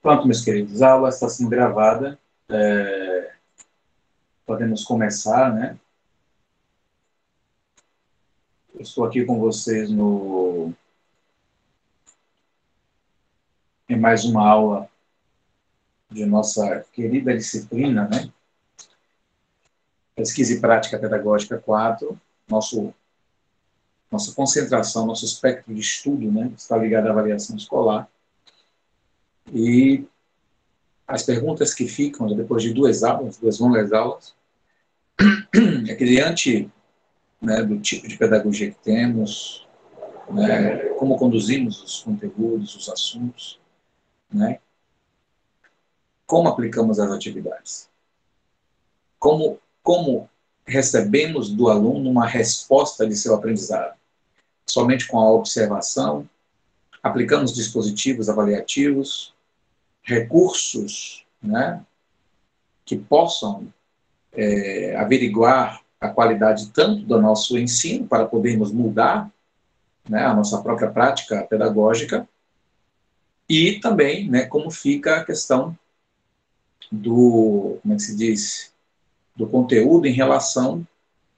Pronto, meus queridos, a aula está sendo gravada. É... Podemos começar, né? Eu estou aqui com vocês no... em mais uma aula de nossa querida disciplina, né? Pesquisa e Prática Pedagógica 4, nosso, nossa concentração, nosso espectro de estudo, né? Está ligado à avaliação escolar. E as perguntas que ficam depois de duas aulas, duas longas aulas, é que diante né, do tipo de pedagogia que temos, né, como conduzimos os conteúdos, os assuntos, né, como aplicamos as atividades, como, como recebemos do aluno uma resposta de seu aprendizado, somente com a observação, aplicamos dispositivos avaliativos, recursos né, que possam é, averiguar a qualidade tanto do nosso ensino para podermos mudar né, a nossa própria prática pedagógica e também né, como fica a questão do, como é que se diz, do conteúdo em relação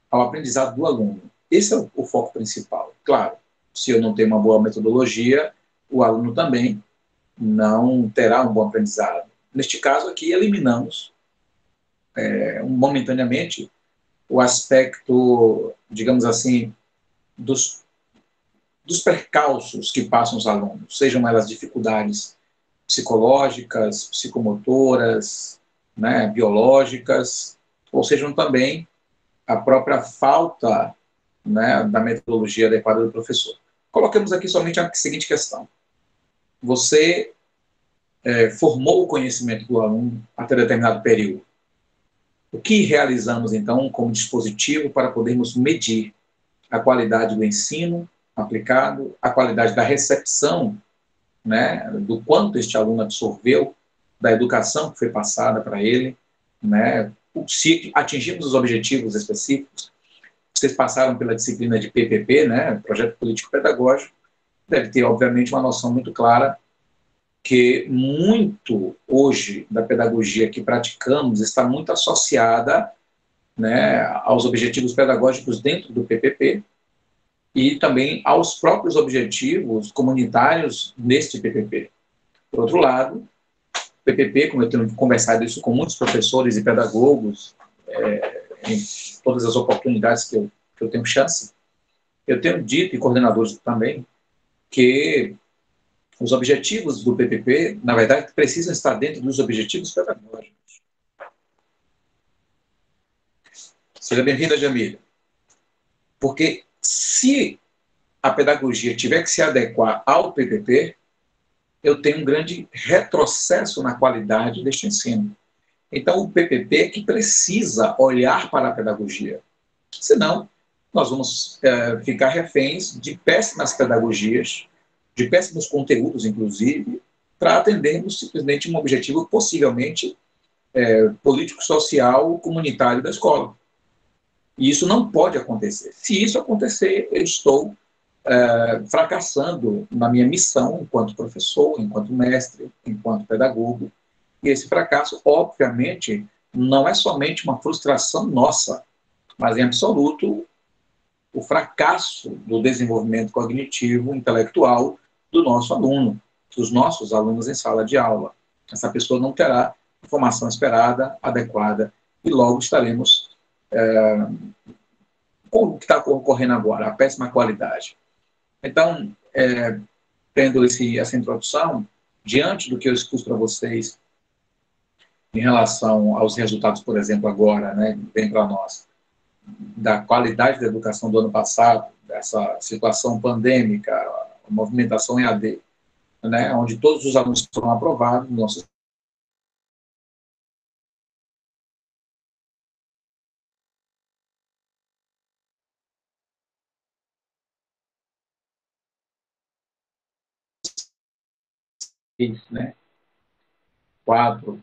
ao aprendizado do aluno. Esse é o, o foco principal. Claro, se eu não tenho uma boa metodologia, o aluno também não terá um bom aprendizado. Neste caso aqui, eliminamos é, momentaneamente o aspecto, digamos assim, dos, dos percalços que passam os alunos, sejam elas dificuldades psicológicas, psicomotoras, né, biológicas, ou sejam também a própria falta né, da metodologia adequada do professor. Coloquemos aqui somente a seguinte questão você é, formou o conhecimento do aluno até determinado período. O que realizamos, então, como dispositivo para podermos medir a qualidade do ensino aplicado, a qualidade da recepção, né, do quanto este aluno absorveu da educação que foi passada para ele, né, se atingimos os objetivos específicos. Vocês passaram pela disciplina de PPP, né, Projeto Político Pedagógico, deve ter, obviamente, uma noção muito clara que muito hoje da pedagogia que praticamos está muito associada né, aos objetivos pedagógicos dentro do PPP e também aos próprios objetivos comunitários neste PPP. Por outro lado, PPP, como eu tenho conversado isso com muitos professores e pedagogos é, em todas as oportunidades que eu, que eu tenho chance, eu tenho dito, e coordenadores também, que os objetivos do PPP, na verdade, precisam estar dentro dos objetivos pedagógicos. Seja bem-vinda, Jamília. Porque se a pedagogia tiver que se adequar ao PPP, eu tenho um grande retrocesso na qualidade deste ensino. Então, o PPP é que precisa olhar para a pedagogia. Senão, nós vamos é, ficar reféns de péssimas pedagogias, de péssimos conteúdos, inclusive, para atendermos simplesmente um objetivo possivelmente é, político-social comunitário da escola. E isso não pode acontecer. Se isso acontecer, eu estou é, fracassando na minha missão enquanto professor, enquanto mestre, enquanto pedagogo. E esse fracasso, obviamente, não é somente uma frustração nossa, mas em absoluto o fracasso do desenvolvimento cognitivo, intelectual do nosso aluno, dos nossos alunos em sala de aula. Essa pessoa não terá a formação esperada, adequada, e logo estaremos é, com o que está ocorrendo agora, a péssima qualidade. Então, é, tendo esse, essa introdução, diante do que eu expus para vocês em relação aos resultados, por exemplo, agora, né, vem para nós, da qualidade da educação do ano passado, dessa situação pandêmica, a movimentação EAD, né, onde todos os alunos foram aprovados, nossos né? Quatro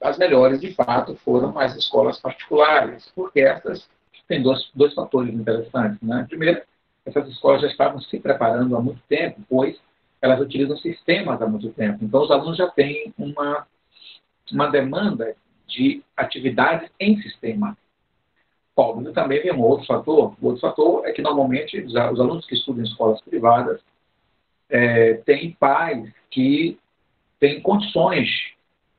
as melhores, de fato, foram as escolas particulares, porque essas têm dois, dois fatores interessantes. Né? Primeiro, essas escolas já estavam se preparando há muito tempo, pois elas utilizam sistemas há muito tempo. Então, os alunos já têm uma, uma demanda de atividades em sistema. Óbvio, também vem um outro fator. O outro fator é que, normalmente, os, alunos que estudam em escolas privadas é, têm pais que têm condições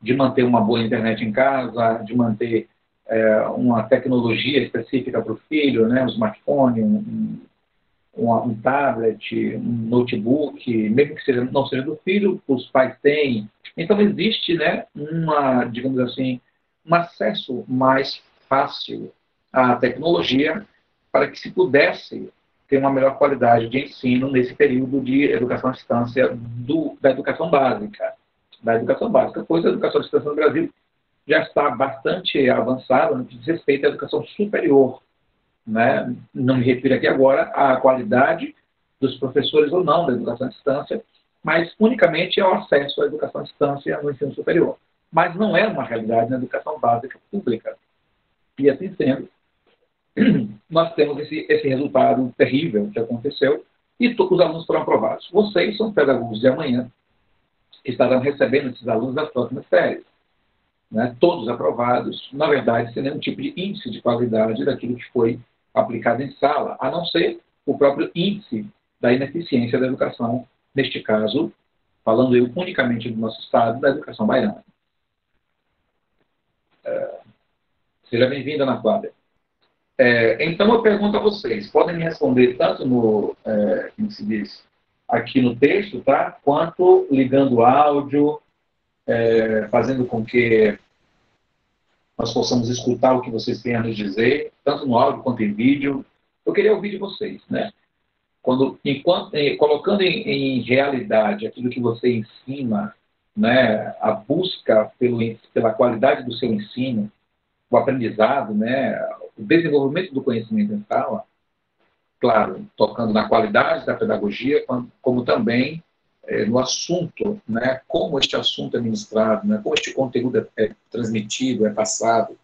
de manter uma boa internet em casa, de manter é, uma tecnologia específica para o filho, né, um smartphone, um, um, um, tablet, um notebook, mesmo que seja, não seja do filho, os pais têm. Então existe, né, uma, digamos assim, um acesso mais fácil à tecnologia para que se pudesse ter uma melhor qualidade de ensino nesse período de educação à distância do, da educação básica. Da educação básica, pois a educação à distância no Brasil já está bastante avançada no que diz respeito à educação superior. Né? Não me refiro aqui agora à qualidade dos professores ou não da educação à distância, mas unicamente ao acesso à educação à distância no ensino superior. Mas não é uma realidade na educação básica pública. E assim sendo, nós temos esse, esse resultado terrível que aconteceu e os alunos foram aprovados. Vocês são pedagogos de amanhã, estarão recebendo esses alunos das próximas férias né, todos aprovados, na verdade, sem nenhum tipo de índice de qualidade daquilo que foi aplicado em sala, a não ser o próprio índice da ineficiência da educação, neste caso, falando eu unicamente do nosso estado, da educação baiana. É, seja bem-vinda, Ana Cláudia. É, então, eu pergunto a vocês, podem me responder tanto no, é, como se diz, aqui no texto, tá? quanto ligando áudio, é, fazendo com que nós possamos escutar o que vocês têm a nos dizer, tanto no áudio quanto em vídeo. Eu queria ouvir de vocês, né? Quando, enquanto, eh, colocando em, em, realidade aquilo que você ensina, né, a busca pelo, pela qualidade do seu ensino, o aprendizado, né, o desenvolvimento do conhecimento em sala, claro, tocando na qualidade da pedagogia, como, também é, no assunto, né, como este assunto é ministrado, né, como este conteúdo é, é transmitido, é passado.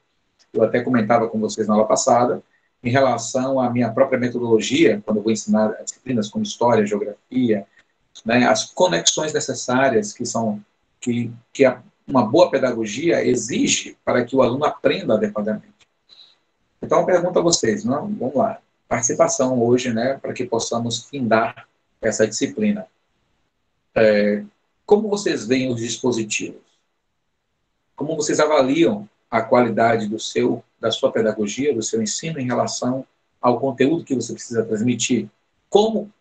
Eu até comentava com vocês na aula passada, em relação à minha própria metodologia, quando eu vou ensinar disciplinas como história, geografia, né, as conexões necessárias que são que, que a, uma boa pedagogia exige para que o aluno aprenda adequadamente. Então, eu pergunto a vocês, não? vamos lá, participação hoje, né, para que possamos findar essa disciplina. É, como vocês veem os dispositivos? Como vocês avaliam a qualidade do seu, da sua pedagogia, do seu ensino em relação ao conteúdo que você precisa transmitir? Como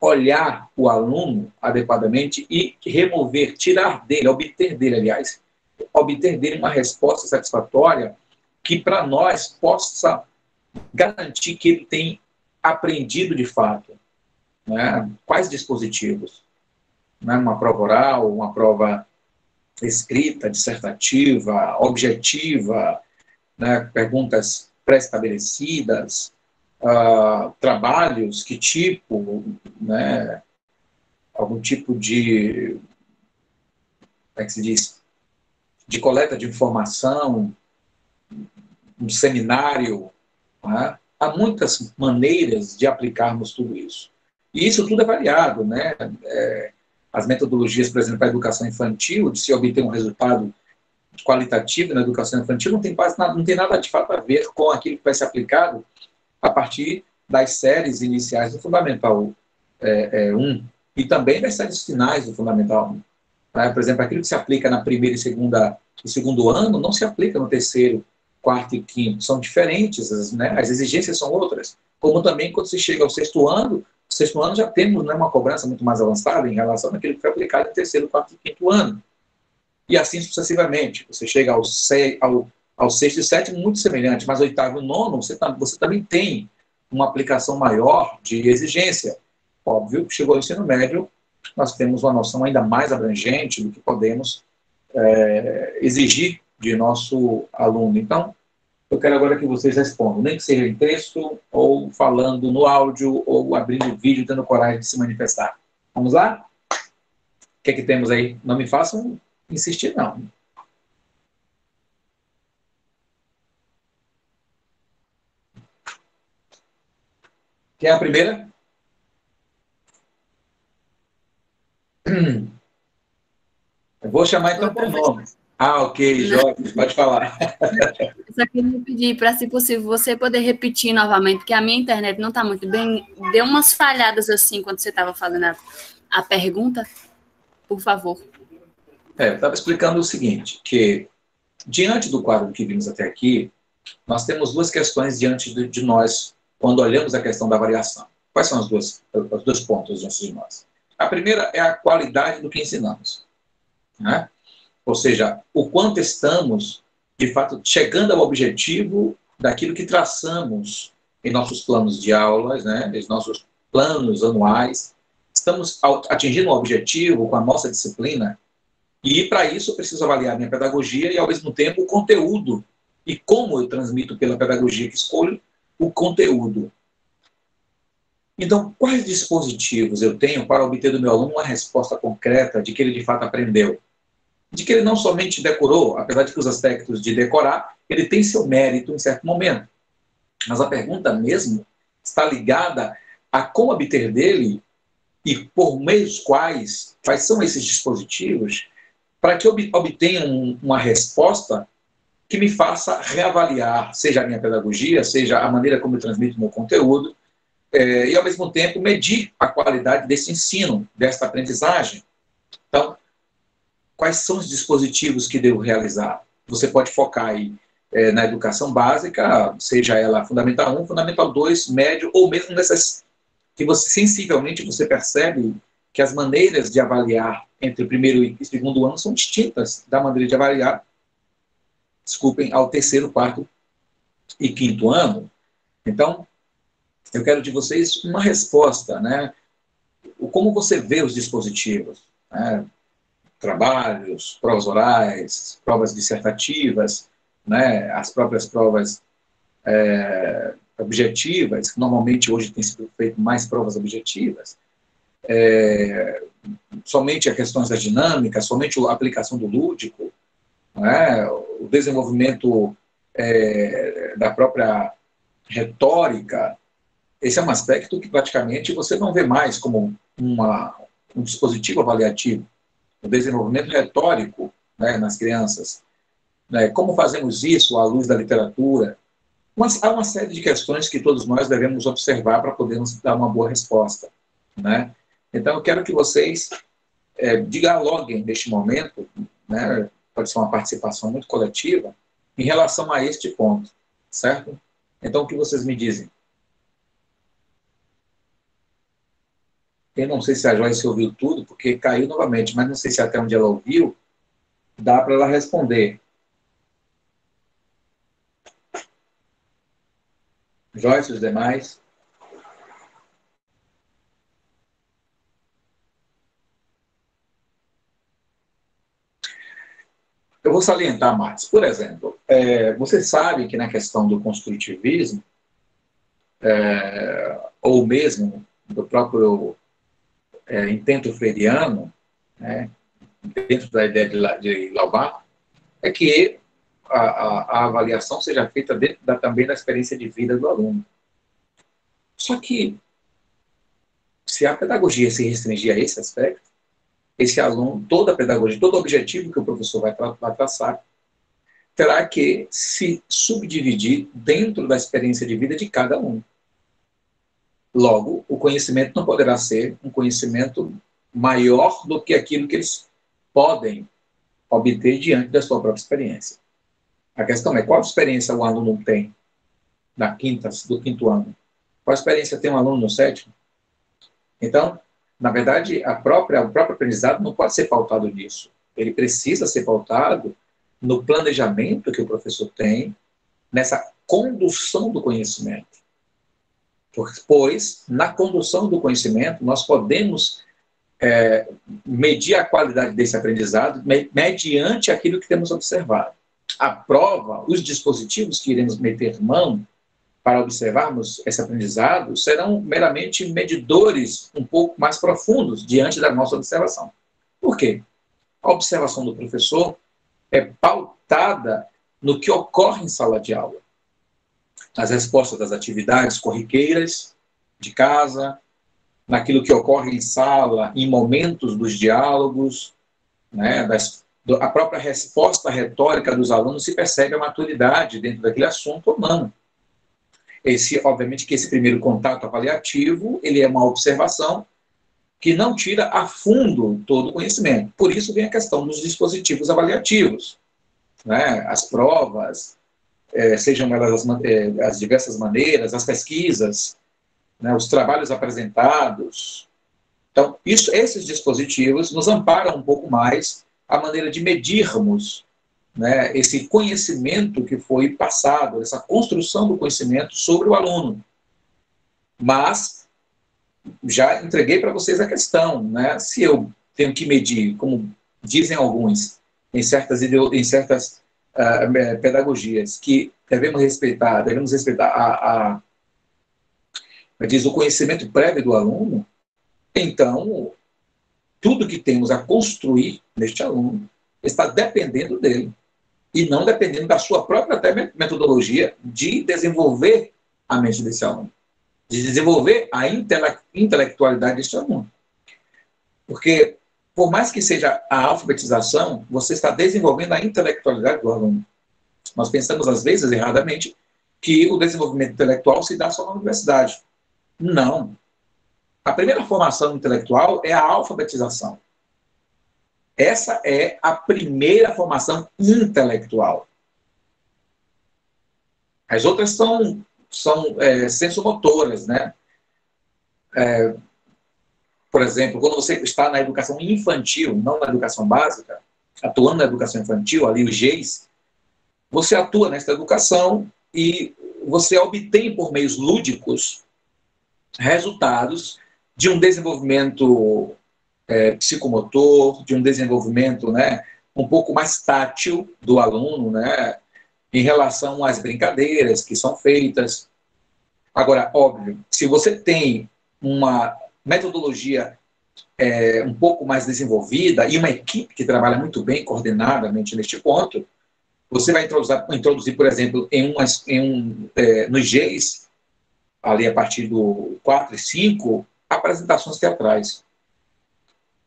olhar o aluno adequadamente e remover, tirar dele, obter dele, aliás, obter dele uma resposta satisfatória que para nós possa garantir que ele tem aprendido de fato. Né? Quais dispositivos? né, uma prova oral, uma prova escrita, dissertativa, objetiva, né, perguntas pré-estabelecidas, uh, trabalhos, que tipo, né, algum tipo de, como é que se diz, de coleta de informação, um seminário, né? há muitas maneiras de aplicarmos tudo isso. E isso tudo é variado, né? É, as metodologias, por exemplo, para a educação infantil, de se obter um resultado qualitativo na educação infantil, não tem, quase nada, não tem nada de fato a ver com aquilo que vai ser aplicado a partir das séries iniciais do Fundamental é, é, 1 e também das séries finais do Fundamental 1. Tá? Por exemplo, aquilo que se aplica na primeira e segunda e segundo ano não se aplica no terceiro, quarto e quinto. São diferentes, né? as exigências são outras. Como também quando se chega ao sexto ano, sexto ano já temos né, uma cobrança muito mais avançada em relação àquilo que foi aplicado no terceiro, quarto e quinto ano. E assim sucessivamente. Você chega ao, se, ao, ao sexto e sétimo muito semelhante, mas oitavo e nono você, você também tem uma aplicação maior de exigência. Óbvio que chegou ao ensino médio, nós temos uma noção ainda mais abrangente do que podemos é, exigir de nosso aluno. Então, eu quero agora que vocês respondam, nem que seja em texto, ou falando no áudio, ou abrindo vídeo, tendo coragem de se manifestar. Vamos lá? O que é que temos aí? Não me façam insistir, não. Quem é a primeira? Eu vou chamar então por nome. Ah, ok, Jorge, pode falar. Eu só queria pedir para, se possível, você poder repetir novamente, porque a minha internet não está muito bem. Deu umas falhadas assim quando você estava fazendo a, a pergunta. Por favor. É, eu estava explicando o seguinte, que diante do quadro que vimos até aqui, nós temos duas questões diante de, de nós quando olhamos a questão da variação. Quais são as duas, os dois pontos diante de nós? A primeira é a qualidade do que ensinamos. Né? Ou seja, o quanto estamos, de fato, chegando ao objetivo daquilo que traçamos em nossos planos de aulas, né, em nossos planos anuais. Estamos atingindo o objetivo com a nossa disciplina e, para isso, eu preciso avaliar minha pedagogia e, ao mesmo tempo, o conteúdo e como eu transmito pela pedagogia que escolho o conteúdo. Então, quais dispositivos eu tenho para obter do meu aluno uma resposta concreta de que ele de fato aprendeu? De que ele não somente decorou, apesar de que os aspectos de decorar, ele tem seu mérito em certo momento. Mas a pergunta mesmo está ligada a como obter dele e por meios quais, quais são esses dispositivos, para que eu obtenha um, uma resposta que me faça reavaliar, seja a minha pedagogia, seja a maneira como eu transmito meu conteúdo, é, e ao mesmo tempo medir a qualidade desse ensino, desta aprendizagem. Quais são os dispositivos que devo realizar? Você pode focar aí é, na educação básica, seja ela fundamental 1, fundamental 2, médio, ou mesmo nessas que você sensivelmente você percebe que as maneiras de avaliar entre primeiro e segundo ano são distintas da maneira de avaliar, desculpem, ao terceiro, quarto e quinto ano. Então, eu quero de vocês uma resposta, né? Como você vê os dispositivos? Né? Trabalhos, provas orais, provas dissertativas, né, as próprias provas é, objetivas, normalmente hoje tem sido feito mais provas objetivas, é, somente a questões da dinâmica, somente a aplicação do lúdico, né, o desenvolvimento é, da própria retórica, esse é um aspecto que praticamente você não vê mais como uma, um dispositivo avaliativo o desenvolvimento retórico né, nas crianças. Né, como fazemos isso à luz da literatura? Mas há uma série de questões que todos nós devemos observar para podermos dar uma boa resposta. Né? Então, eu quero que vocês é, dialoguem neste momento, né, pode ser uma participação muito coletiva, em relação a este ponto, certo? Então, o que vocês me dizem? Eu não sei se a Joyce ouviu tudo, porque caiu novamente, mas não sei se até onde ela ouviu, dá para ela responder. Joyce, os demais. Eu vou salientar mais. Por exemplo, é, você sabe que na questão do construtivismo, é, ou mesmo do próprio é, intento freiriano, né, dentro da ideia de, de é que a, a, a, avaliação seja feita dentro da, também da experiência de vida do aluno. Só que, se a pedagogia se restringir a esse aspecto, esse aluno, toda a pedagogia, todo o objetivo que o professor vai, vai traçar, terá que se subdividir dentro da experiência de vida de cada um. Logo, o conhecimento não poderá ser um conhecimento maior do que aquilo que eles podem obter diante da sua própria experiência. A questão é qual experiência o aluno tem na quinta, do quinto ano? Qual experiência tem um aluno no sétimo? Então, na verdade, a própria, o próprio aprendizado não pode ser pautado nisso. Ele precisa ser pautado no planejamento que o professor tem, nessa condução do conhecimento. Pois, na condução do conhecimento, nós podemos é, medir a qualidade desse aprendizado mediante aquilo que temos observado. A prova, os dispositivos que iremos meter mão para observarmos esse aprendizado serão meramente medidores um pouco mais profundos diante da nossa observação. Por quê? A observação do professor é pautada no que ocorre em sala de aula as respostas das atividades corriqueiras de casa, naquilo que ocorre em sala, em momentos dos diálogos, né, das, a própria resposta retórica dos alunos se percebe a maturidade dentro daquele assunto humano. Esse, obviamente, que esse primeiro contato avaliativo, ele é uma observação que não tira a fundo todo o conhecimento. Por isso vem a questão dos dispositivos avaliativos, né? As provas, é, sejam elas as, é, as, diversas maneiras, as pesquisas, né? os trabalhos apresentados. Então, isso, esses dispositivos nos amparam um pouco mais a maneira de medirmos né, esse conhecimento que foi passado, essa construção do conhecimento sobre o aluno. Mas já entreguei para vocês a questão, né? Se eu tenho que medir, como dizem alguns, em certas, em certas uh, pedagogias, que devemos respeitar, devemos respeitar a, a diz o conhecimento prévio do aluno, então tudo que temos a construir neste aluno está dependendo dele e não dependendo da sua própria metodologia de desenvolver a mente desse aluno, de desenvolver a intele intelectualidade deste aluno. Porque, por mais que seja a alfabetização, você está desenvolvendo a intelectualidade do aluno. Nós pensamos, às vezes, erradamente, que o desenvolvimento intelectual se dá só na universidade. Não. A primeira formação intelectual é a alfabetização. Essa é a primeira formação intelectual. As outras são, são é, sensomotoras, né? É, por exemplo, quando você está na educação infantil, não na educação básica, atuando na educação infantil, ali os GEIs, você atua nessa educação e você obtém por meios lúdicos resultados de um desenvolvimento é, psicomotor, de um desenvolvimento né, um pouco mais tátil do aluno, né, em relação às brincadeiras que são feitas. Agora, óbvio, se você tem uma metodologia é, um pouco mais desenvolvida e uma equipe que trabalha muito bem coordenadamente neste ponto, você vai introduzir, introduzir por exemplo, em, em um, é, nos Gs, ali a partir do 4 e 5, apresentações teatrais.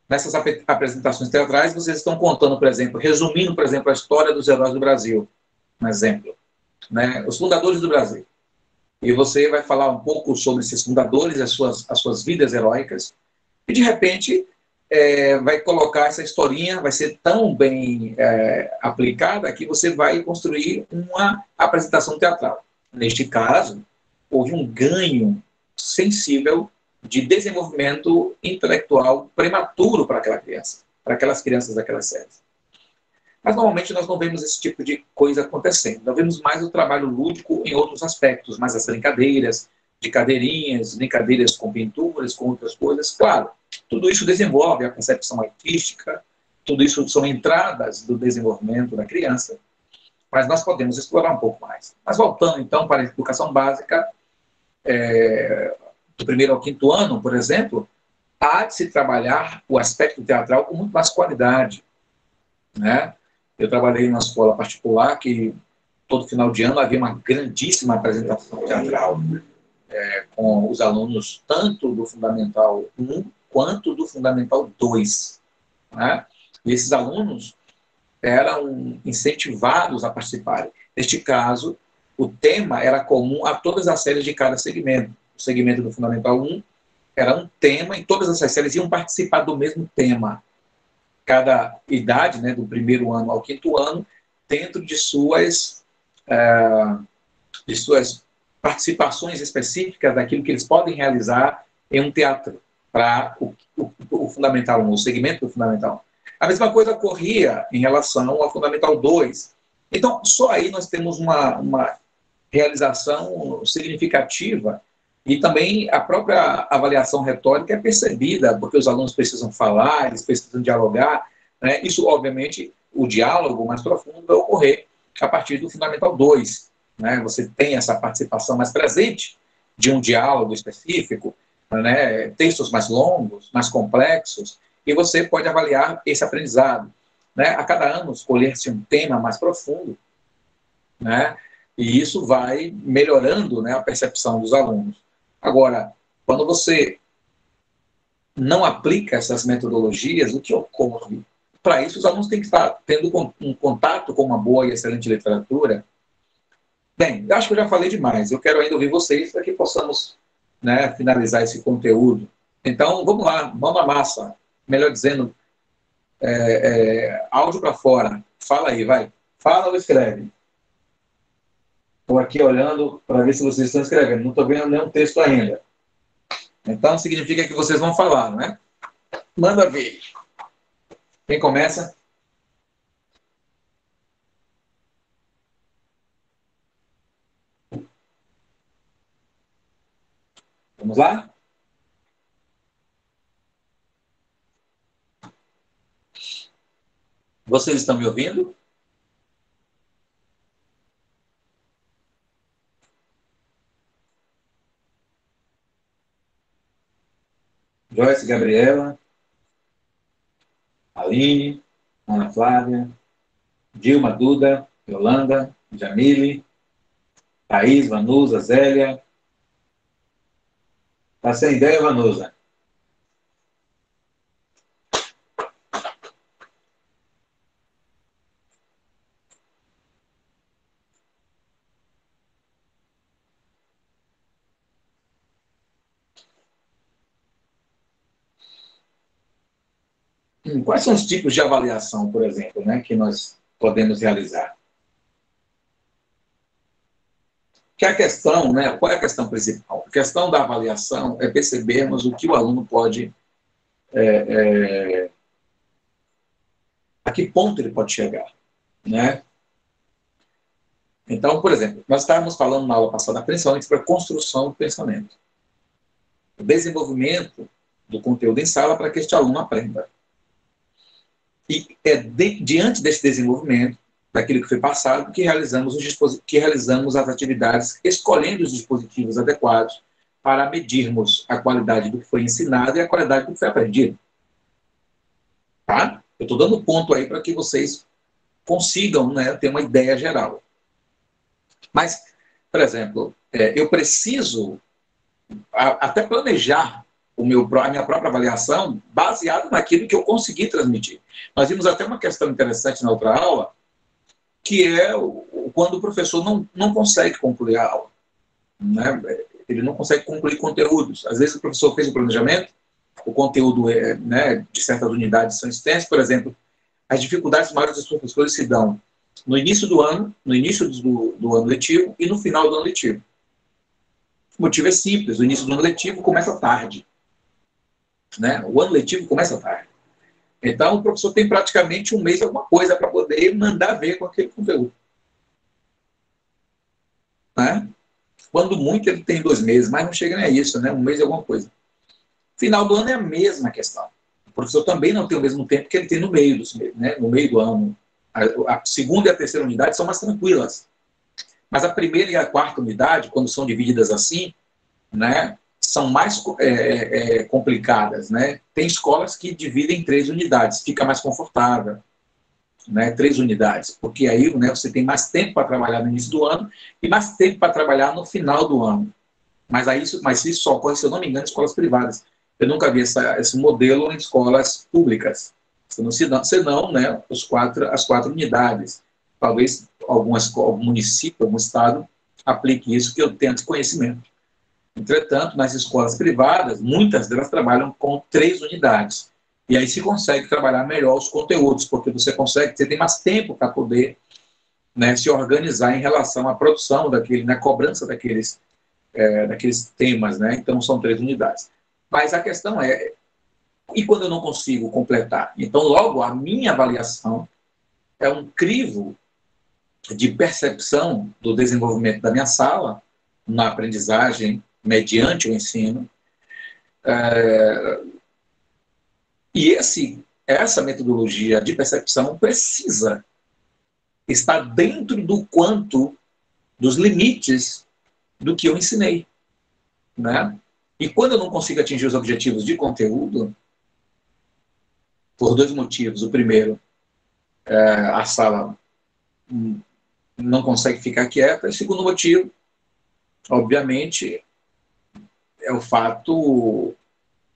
Nessas ap apresentações teatrais, vocês estão contando, por exemplo, resumindo, por exemplo, a história dos heróis do Brasil, um exemplo, né? os fundadores do Brasil. E você vai falar um pouco sobre esses fundadores, as suas, as suas vidas heróicas, e de repente é, vai colocar essa historinha, vai ser tão bem é, aplicada que você vai construir uma apresentação teatral. Neste caso, houve um ganho sensível de desenvolvimento intelectual prematuro para aquela criança, para aquelas crianças daquelas séries. Mas normalmente nós não vemos esse tipo de coisa acontecendo. Nós vemos mais o trabalho lúdico em outros aspectos, mais as brincadeiras, de cadeirinhas, brincadeiras com pinturas, com outras coisas. Claro, tudo isso desenvolve a concepção artística, tudo isso são entradas do desenvolvimento da criança, mas nós podemos explorar um pouco mais. Mas voltando então para a educação básica, é, do primeiro ao quinto ano, por exemplo, há de se trabalhar o aspecto teatral com muito mais qualidade. Né? Eu trabalhei numa escola particular que todo final de ano havia uma grandíssima apresentação teatral é, com os alunos tanto do Fundamental 1 quanto do Fundamental 2. Né? E esses alunos eram incentivados a participarem. Neste caso, o tema era comum a todas as séries de cada segmento o segmento do Fundamental 1, era um tema e todas essas séries iam participar do mesmo tema. Cada idade, né, do primeiro ano ao quinto ano, dentro de suas, é, de suas participações específicas daquilo que eles podem realizar em um teatro para o, o, o, Fundamental 1, o segmento do Fundamental 1. A mesma coisa ocorria em relação ao Fundamental 2. Então, só aí nós temos uma, uma realização significativa e também a própria avaliação retórica é percebida, porque os alunos precisam falar, eles precisam dialogar. Né? Isso, obviamente, o diálogo mais profundo vai ocorrer a partir do Fundamental 2. Né? Você tem essa participação mais presente de um diálogo específico, né? textos mais longos, mais complexos, e você pode avaliar esse aprendizado. Né? A cada ano, escolher-se um tema mais profundo, né? e isso vai melhorando né, a percepção dos alunos. Agora, quando você não aplica essas metodologias, o que ocorre? Para isso, os alunos têm que estar tendo um contato com uma boa e excelente literatura. Bem, acho que eu já falei demais. Eu quero ainda ouvir vocês para que possamos né, finalizar esse conteúdo. Então, vamos lá, mão na massa. Melhor dizendo, é, é, áudio para fora. Fala aí, vai. Fala ou escreve. Estou aqui olhando para ver se vocês estão escrevendo. Não estou vendo nenhum texto ainda. Então, significa que vocês vão falar, não é? Manda ver. Quem começa? Vamos lá? Vocês estão me ouvindo? Joyce Gabriela, Aline, Ana Flávia, Dilma Duda, Yolanda, Jamile, Thaís, Vanusa, Zélia. Tá sem ideia, Vanusa? Quais são os tipos de avaliação, por exemplo, né, que nós podemos realizar? Que a questão, né, qual é a questão principal? A questão da avaliação é percebermos o que o aluno pode. É, é, a que ponto ele pode chegar, né? Então, por exemplo, nós estávamos falando na aula passada, principalmente sobre a construção do pensamento. O desenvolvimento do conteúdo em sala para que este aluno aprenda. E é de, diante desse desenvolvimento, daquilo que foi passado, que realizamos, os que realizamos as atividades, escolhendo os dispositivos adequados para medirmos a qualidade do que foi ensinado e a qualidade do que foi aprendido. Tá? Eu estou dando ponto aí para que vocês consigam né, ter uma ideia geral. Mas, por exemplo, é, eu preciso a, até planejar o meu, a minha própria avaliação baseado naquilo que eu consegui transmitir. Nós vimos até uma questão interessante na outra aula, que é o, quando o professor não, não consegue concluir a aula. Né? Ele não consegue concluir conteúdos. Às vezes o professor fez o planejamento, o conteúdo é, né, de certas unidades são extensas, por exemplo, as dificuldades maiores dos professores se dão no início do ano, no início do, do ano letivo e no final do ano letivo. O motivo é simples, o início do ano letivo começa tarde. Né? O ano letivo começa tarde. Então, o professor tem praticamente um mês alguma coisa para poder mandar ver com aquele conteúdo. Né? Quando muito, ele tem dois meses, mas não chega nem a isso, né? um mês é alguma coisa. Final do ano é a mesma questão. O professor também não tem o mesmo tempo que ele tem no meio, dos, né? no meio do ano. A, a segunda e a terceira unidade são mais tranquilas. Mas a primeira e a quarta unidade, quando são divididas assim, né, são mais é, é, é, complicadas, né? Tem escolas que dividem em três unidades, fica mais confortável, né? Três unidades, porque aí né, você tem mais tempo para trabalhar no início do ano e mais tempo para trabalhar no final do ano. Mas aí isso, mas isso só ocorre, se eu não me engano, em escolas privadas. Eu nunca vi essa, esse modelo em escolas públicas. Senão, senão né, os quatro, as quatro unidades. Talvez algum município, algum estado aplique isso, que eu tenho desconhecimento. Entretanto, nas escolas privadas, muitas delas trabalham com três unidades. E aí se consegue trabalhar melhor os conteúdos, porque você consegue, você tem mais tempo para poder né, se organizar em relação à produção daquele, na cobrança daqueles, é, daqueles temas, né? Então são três unidades. Mas a questão é, e quando eu não consigo completar? Então, logo, a minha avaliação é um crivo de percepção do desenvolvimento da minha sala na aprendizagem mediante o ensino. É, e esse, essa metodologia de percepção precisa estar dentro do quanto, dos limites do que eu ensinei. Né? E quando eu não consigo atingir os objetivos de conteúdo, por dois motivos. O primeiro, é, a sala não consegue ficar quieta. E segundo motivo, obviamente, é o fato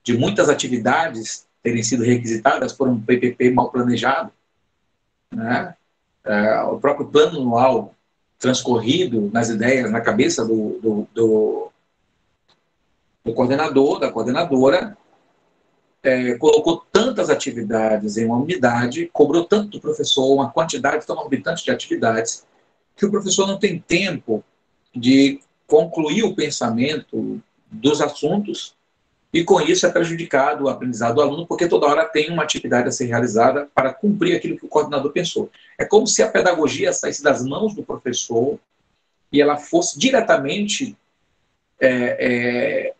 de muitas atividades terem sido requisitadas por um PPP mal planejado. Né? É, o próprio plano anual transcorrido nas ideias, na cabeça do, do, do, do coordenador, da coordenadora, é, colocou tantas atividades em uma unidade, cobrou tanto do professor, uma quantidade tão orbitante de atividades, que o professor não tem tempo de concluir o pensamento dos assuntos e com isso é prejudicado o aprendizado do aluno, porque toda hora tem uma atividade a ser realizada para cumprir aquilo que o coordenador pensou. É como se a pedagogia saísse das mãos do professor e ela fosse diretamente é, é,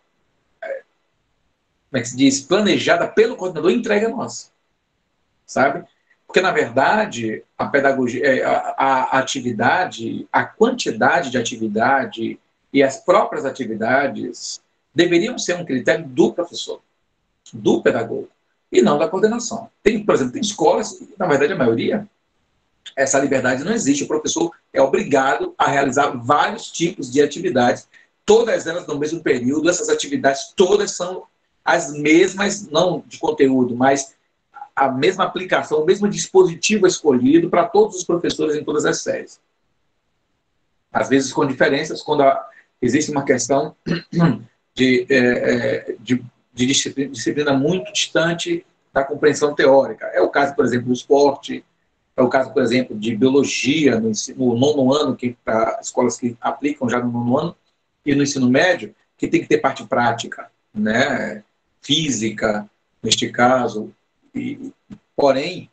como é que se diz, planejada pelo coordenador e entregue a nós. Sabe? Porque, na verdade, a pedagogia, é, a, a, atividade, a quantidade de atividade e as próprias atividades deveriam ser um critério do professor, do pedagogo, e não da coordenação. Tem, por exemplo, tem escolas, na verdade, a maioria, essa liberdade não existe. O professor é obrigado a realizar vários tipos de atividades, todas elas no mesmo período. Essas atividades todas são as mesmas, não de conteúdo, mas a mesma aplicação, o mesmo dispositivo escolhido para todos os professores em todas as séries. Às vezes com diferenças, quando existe uma questão de, é, é, de, de disciplina, muito distante da compreensão teórica. É o caso, por exemplo, do esporte, é o caso, por exemplo, de biologia no, ensino, no nono ano, que para escolas que aplicam já no nono ano, e no ensino médio, que tem que ter parte prática, né? física, neste caso, e, porém,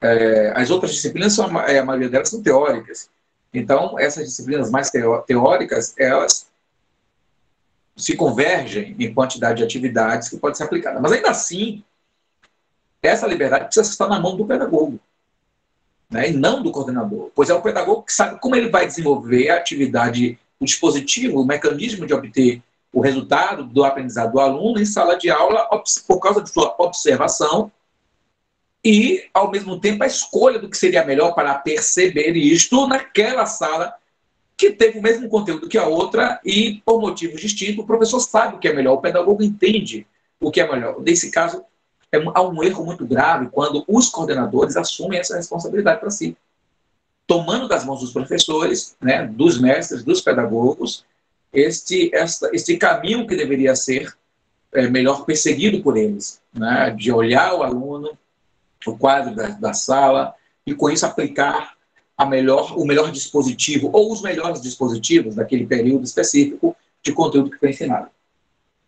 é, as outras disciplinas, são, é, a maioria delas são teóricas. Então, essas disciplinas mais teóricas, elas se convergem em quantidade de atividades que podem ser aplicadas. Mas ainda assim, essa liberdade precisa estar na mão do pedagogo, né, e não do coordenador, pois é o pedagogo que sabe como ele vai desenvolver a atividade, o dispositivo, o mecanismo de obter o resultado do aprendizado do aluno em sala de aula por causa de sua observação e, ao mesmo tempo, a escolha do que seria melhor para perceber isto naquela sala que teve o mesmo conteúdo que a outra e, por motivos distintos, o professor sabe o que é melhor, o pedagogo entende o que é melhor. Nesse caso, é, há um erro muito grave quando os coordenadores assumem essa responsabilidade para si, tomando das mãos dos professores, né, dos mestres, dos pedagogos, este, esta, este caminho que deveria ser é, melhor perseguido por eles, né? de olhar o aluno, o quadro da, da sala, e com isso aplicar a melhor, o melhor dispositivo, ou os melhores dispositivos daquele período específico de conteúdo que foi ensinado.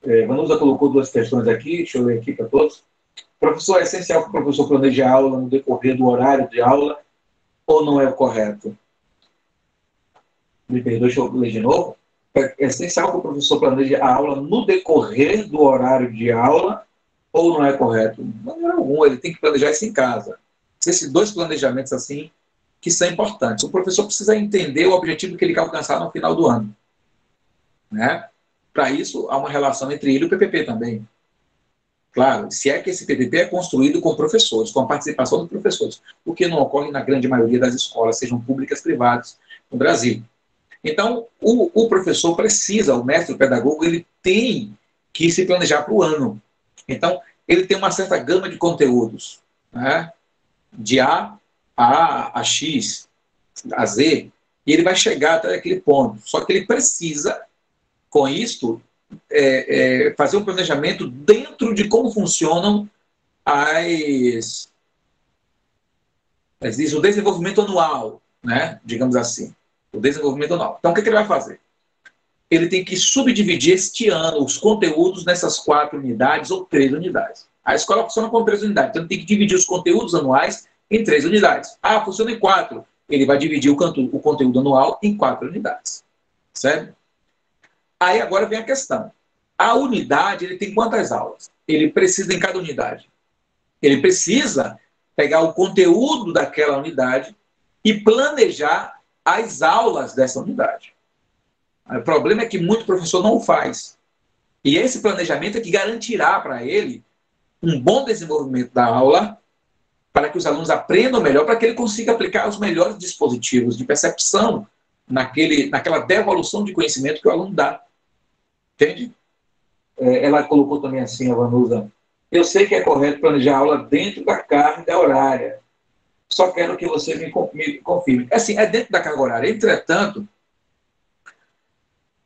É, Vanusa colocou duas questões aqui, deixa eu ler aqui para todos. Professor, é essencial que o professor planeje a aula no decorrer do horário de aula ou não é o correto? Me perdoe, deixa eu ler de novo é essencial que o professor planeje a aula no decorrer do horário de aula ou não é correto? De maneira alguma, ele tem que planejar isso em casa. Esses dois planejamentos assim que são importantes. O professor precisa entender o objetivo que ele quer alcançar no final do ano. Né? Para isso, há uma relação entre ele e o PPP também. Claro, se é que esse PPP é construído com professores, com a participação dos professores, o que não ocorre na grande maioria das escolas, sejam públicas, privadas, no Brasil. Então, o, o professor precisa, o mestre, o pedagogo, ele tem que se planejar para o ano. Então, ele tem uma certa gama de conteúdos, né? de A a, a X, a Z, e ele vai chegar até aquele ponto. Só que ele precisa, com isto, é, é, fazer um planejamento dentro de como funcionam as, diz, o desenvolvimento anual, né? digamos assim o desenvolvimento anual. Então, o que, que ele vai fazer? Ele tem que subdividir este ano os conteúdos nessas quatro unidades ou três unidades. A escola funciona com três unidades, então tem que dividir os conteúdos anuais em três unidades. Ah, funciona em quatro. Ele vai dividir o, canto, o conteúdo anual em quatro unidades. Certo? Aí agora vem a questão. A unidade, ele tem quantas aulas? Ele precisa em cada unidade. Ele precisa pegar o conteúdo daquela unidade e planejar as aulas dessa unidade. O problema é que muito professor não o faz. E esse planejamento é que garantirá para ele um bom desenvolvimento da aula, para que os alunos aprendam melhor, para que ele consiga aplicar os melhores dispositivos de percepção naquele, naquela devolução de conhecimento que o aluno dá. Entende? é, ela colocou também assim, a Vanusa, eu sei que é correto planejar a aula dentro da carga horária, só quero que você me, me confirme. Assim, é dentro da carga horária. Entretanto,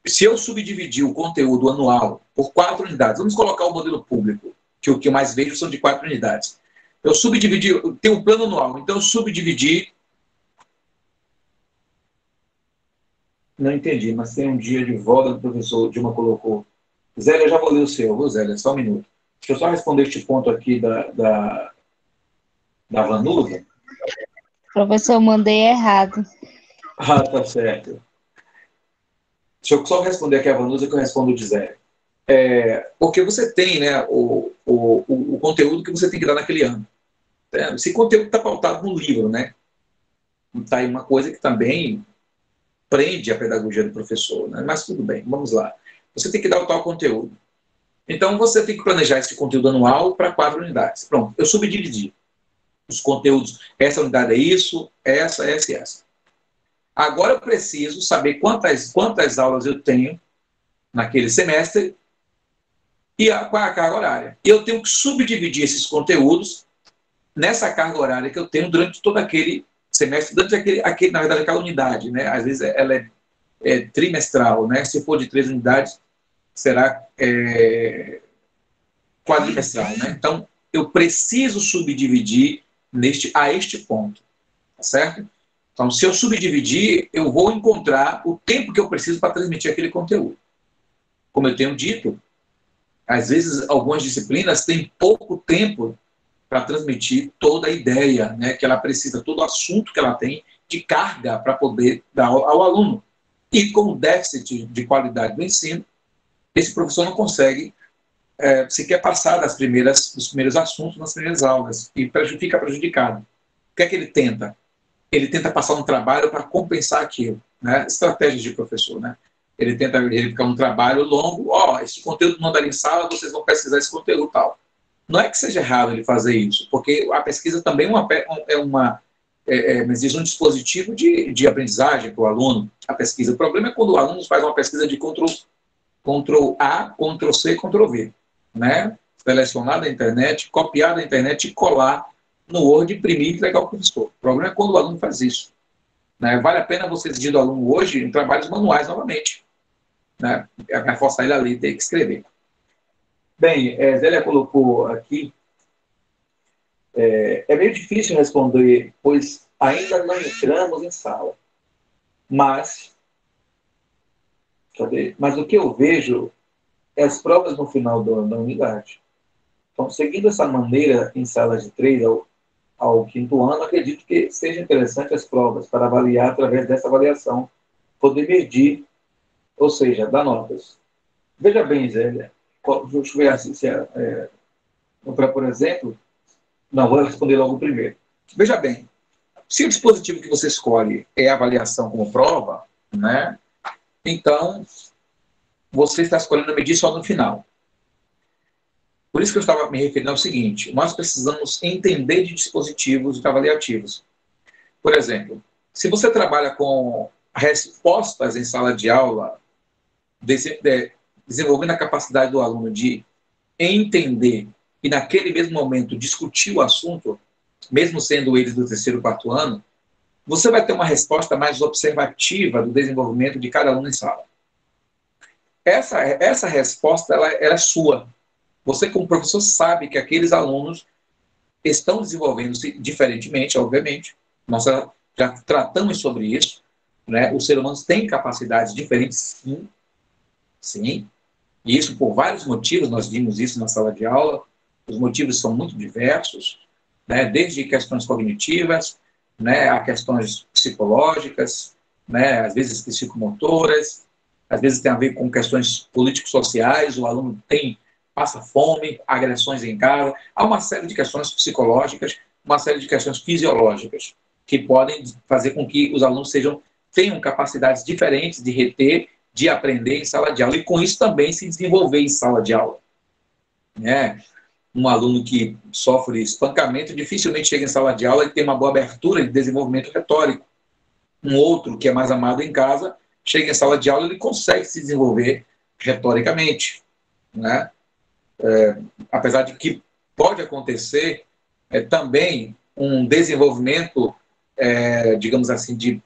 se eu subdividir o conteúdo anual por quatro unidades, vamos colocar o modelo público, que o que eu mais vejo são de quatro unidades. Eu subdividi, tem um plano anual, então eu subdividi. Não entendi, mas tem um dia de volta do professor, Dilma colocou. Zélia, já vou ler o seu, viu, Zélia? Só um minuto. Deixa eu só responder este ponto aqui da, da, da Vanusa. Professor, eu mandei errado. Ah, tá certo. Deixa eu só responder aqui a Vanusa que eu respondo de Zé. É, porque você tem né, o, o, o, conteúdo que você tem que dar naquele ano. É, esse conteúdo está pautado no livro, né? Está aí uma coisa que também prende a pedagogia do professor, né? Mas tudo bem, vamos lá. Você tem que dar o tal conteúdo. Então, você tem que planejar esse conteúdo anual para quatro unidades. Pronto, eu subdividi os conteúdos. Essa unidade é isso, essa, essa e essa. Agora eu preciso saber quantas, quantas aulas eu tenho naquele semestre e a, qual é a carga horária. E eu tenho que subdividir esses conteúdos nessa carga horária que eu tenho durante todo aquele semestre, durante aquele, aquele na verdade, aquela unidade. Né? Às vezes ela é, é trimestral, né? se for de três unidades, será é, quadrimestral. Né? Então, eu preciso subdividir neste, a este ponto. Tá certo? Então, se eu subdividir, eu vou encontrar o tempo que eu preciso para transmitir aquele conteúdo. Como eu tenho dito, às vezes algumas disciplinas têm pouco tempo para transmitir toda a ideia né, que ela precisa, todo o assunto que ela tem de carga para poder dar ao, aluno. E com o déficit de qualidade do ensino, esse professor não consegue é, sequer passar das primeiras, dos primeiros assuntos nas primeiras aulas e fica prejudicado. O que é que ele tenta? Ele tenta passar um trabalho para compensar aquilo, né? Estratégias de professor, né? Ele tenta ficar um trabalho longo, ó, oh, esse conteúdo não em sala, vocês vão pesquisar esse conteúdo tal. Não é que seja errado ele fazer isso, porque a pesquisa também é uma, é uma é, é, um dispositivo de, de aprendizagem para o aluno, a pesquisa. O problema é quando o aluno faz uma pesquisa de Ctrl, Ctrl A, Ctrl C, Ctrl V né? Selecionar da internet, copiar da internet e colar no Word, imprimir e entregar ao professor. O problema é quando o aluno faz isso. Né? Vale a pena você exigir do aluno hoje em trabalhos manuais novamente. Né? É forçar ele a ler e ter que escrever. Bem, é, Zélia colocou aqui. É, é meio difícil responder, pois ainda não entramos em sala. Mas? Mas o que eu vejo é as provas no final do da unidade. Então, seguindo essa maneira em salas de três ao, quinto ano, acredito que seja interessante as provas para avaliar através dessa avaliação, poder medir, ou seja, dar notas. Veja bem, Zélia, deixa eu ver assim, se é, é, por exemplo, não, vou responder logo primeiro. Veja bem, se o dispositivo que você escolhe é avaliação como prova, né, então você está escolhendo medir só no final. Por isso que eu estava me referindo ao seguinte: nós precisamos entender de dispositivos avaliativos. Por exemplo, se você trabalha com respostas em sala de aula, desenvolvendo a capacidade do aluno de entender e, naquele mesmo momento, discutir o assunto, mesmo sendo eles do terceiro, quarto ano, você vai ter uma resposta mais observativa do desenvolvimento de cada aluno em sala. Essa, essa resposta ela, ela é sua. Você, como professor, sabe que aqueles alunos estão desenvolvendo-se diferentemente, obviamente. Nós já, tratamos sobre isso. Né? Os seres humanos têm capacidades diferentes, sim. Sim. E isso por vários motivos, nós vimos isso na sala de aula. Os motivos são muito diversos, né? desde questões cognitivas, né, a questões psicológicas, né, às vezes psicomotoras, às vezes tem a ver com questões político-sociais, o aluno tem passa fome, agressões em casa, há uma série de questões psicológicas, uma série de questões fisiológicas que podem fazer com que os alunos sejam tenham capacidades diferentes de reter, de aprender em sala de aula e com isso também se desenvolver em sala de aula. Né? Um aluno que sofre espancamento dificilmente chega em sala de aula e tem uma boa abertura de desenvolvimento retórico. Um outro que é mais amado em casa chega em sala de aula, ele consegue se desenvolver retoricamente. né? É, apesar de que pode acontecer é, também um desenvolvimento, é, digamos assim, de,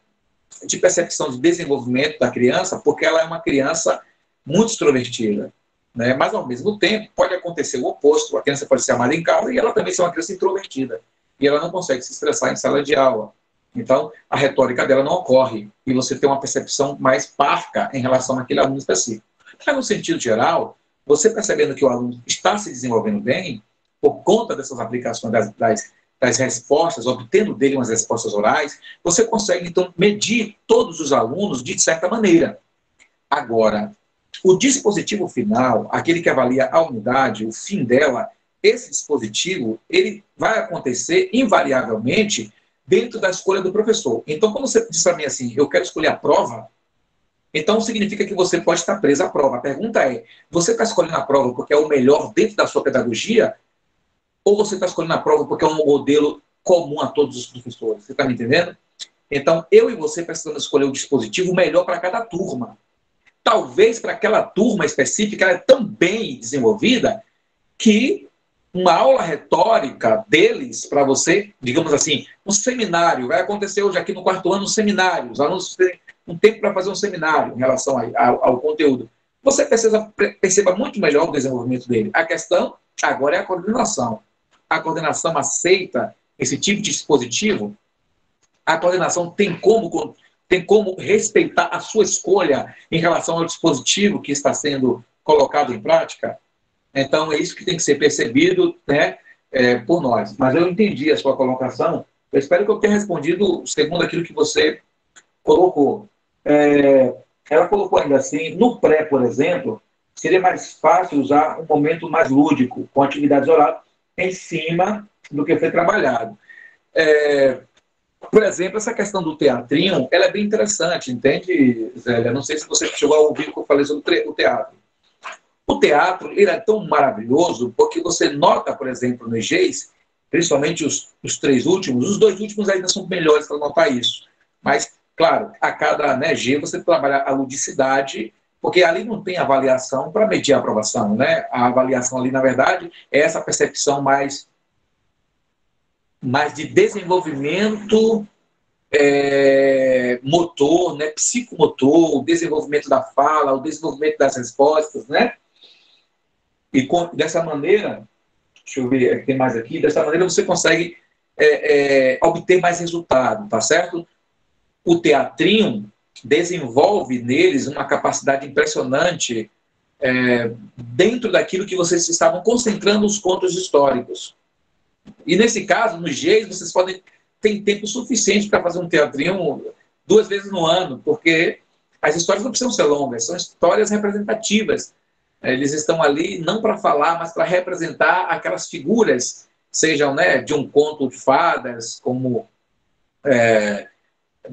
de percepção de desenvolvimento da criança, porque ela é uma criança muito extrovertida. Né? Mas, ao mesmo tempo, pode acontecer o oposto. A criança pode ser amada em casa e ela também ser uma criança introvertida. E ela não consegue se expressar em sala de aula. Então, a retórica dela não ocorre. E você tem uma percepção mais parca em relação àquele aluno específico. Mas, no sentido geral, você percebendo que o aluno está se desenvolvendo bem, por conta dessas aplicações das, das, das respostas, obtendo dele umas respostas orais, você consegue, então, medir todos os alunos de certa maneira. Agora, o dispositivo final, aquele que avalia a unidade, o fim dela, esse dispositivo, ele vai acontecer invariavelmente dentro da escolha do professor. Então, quando você diz para mim assim, eu quero escolher a prova, então significa que você pode estar preso à prova. A pergunta é, você está escolhendo a prova porque é o melhor dentro da sua pedagogia? Ou você está escolhendo a prova porque é um modelo comum a todos os professores? Você está me entendendo? Então, eu e você precisamos escolher o dispositivo melhor para cada turma. Talvez para aquela turma específica ela é tão bem desenvolvida que uma aula retórica deles para você, digamos assim, um seminário, vai acontecer hoje aqui no quarto ano um seminário, os alunos um tempo para fazer um seminário em relação ao, ao conteúdo. Você precisa, perceba muito melhor o desenvolvimento dele. A questão agora é a coordenação. A coordenação aceita esse tipo de dispositivo? A coordenação tem como tem como respeitar a sua escolha em relação ao dispositivo que está sendo colocado em prática? Então, é isso que tem que ser percebido né, é, por nós. Mas eu entendi a sua colocação. Eu espero que eu tenha respondido segundo aquilo que você colocou. É, ela colocou ainda assim, no pré, por exemplo, seria mais fácil usar um momento mais lúdico, com atividades orais, em cima do que foi trabalhado. É, por exemplo, essa questão do teatrinho, ela é bem interessante, entende, Zélia? Não sei se você chegou a ouvir o que eu falei sobre o teatro. O teatro ele é tão maravilhoso porque você nota, por exemplo, no EGEIS, principalmente os, os três últimos, os dois últimos ainda são melhores para notar isso. Mas, claro, a cada né, G você trabalha a ludicidade, porque ali não tem avaliação para medir a aprovação. Né? A avaliação ali, na verdade, é essa percepção mais mas de desenvolvimento é, motor, né, psicomotor, o desenvolvimento da fala, o desenvolvimento das respostas, né? E com, dessa maneira, deixa eu ver, tem mais aqui, dessa maneira você consegue é, é, obter mais resultado, tá certo? O teatrinho desenvolve neles uma capacidade impressionante é, dentro daquilo que vocês estavam concentrando os contos históricos. E nesse caso, nos Gs, vocês podem ter tempo suficiente para fazer um teatrinho duas vezes no ano, porque as histórias não precisam ser longas, são histórias representativas. Eles estão ali não para falar, mas para representar aquelas figuras, sejam né, de um conto de fadas, como, é,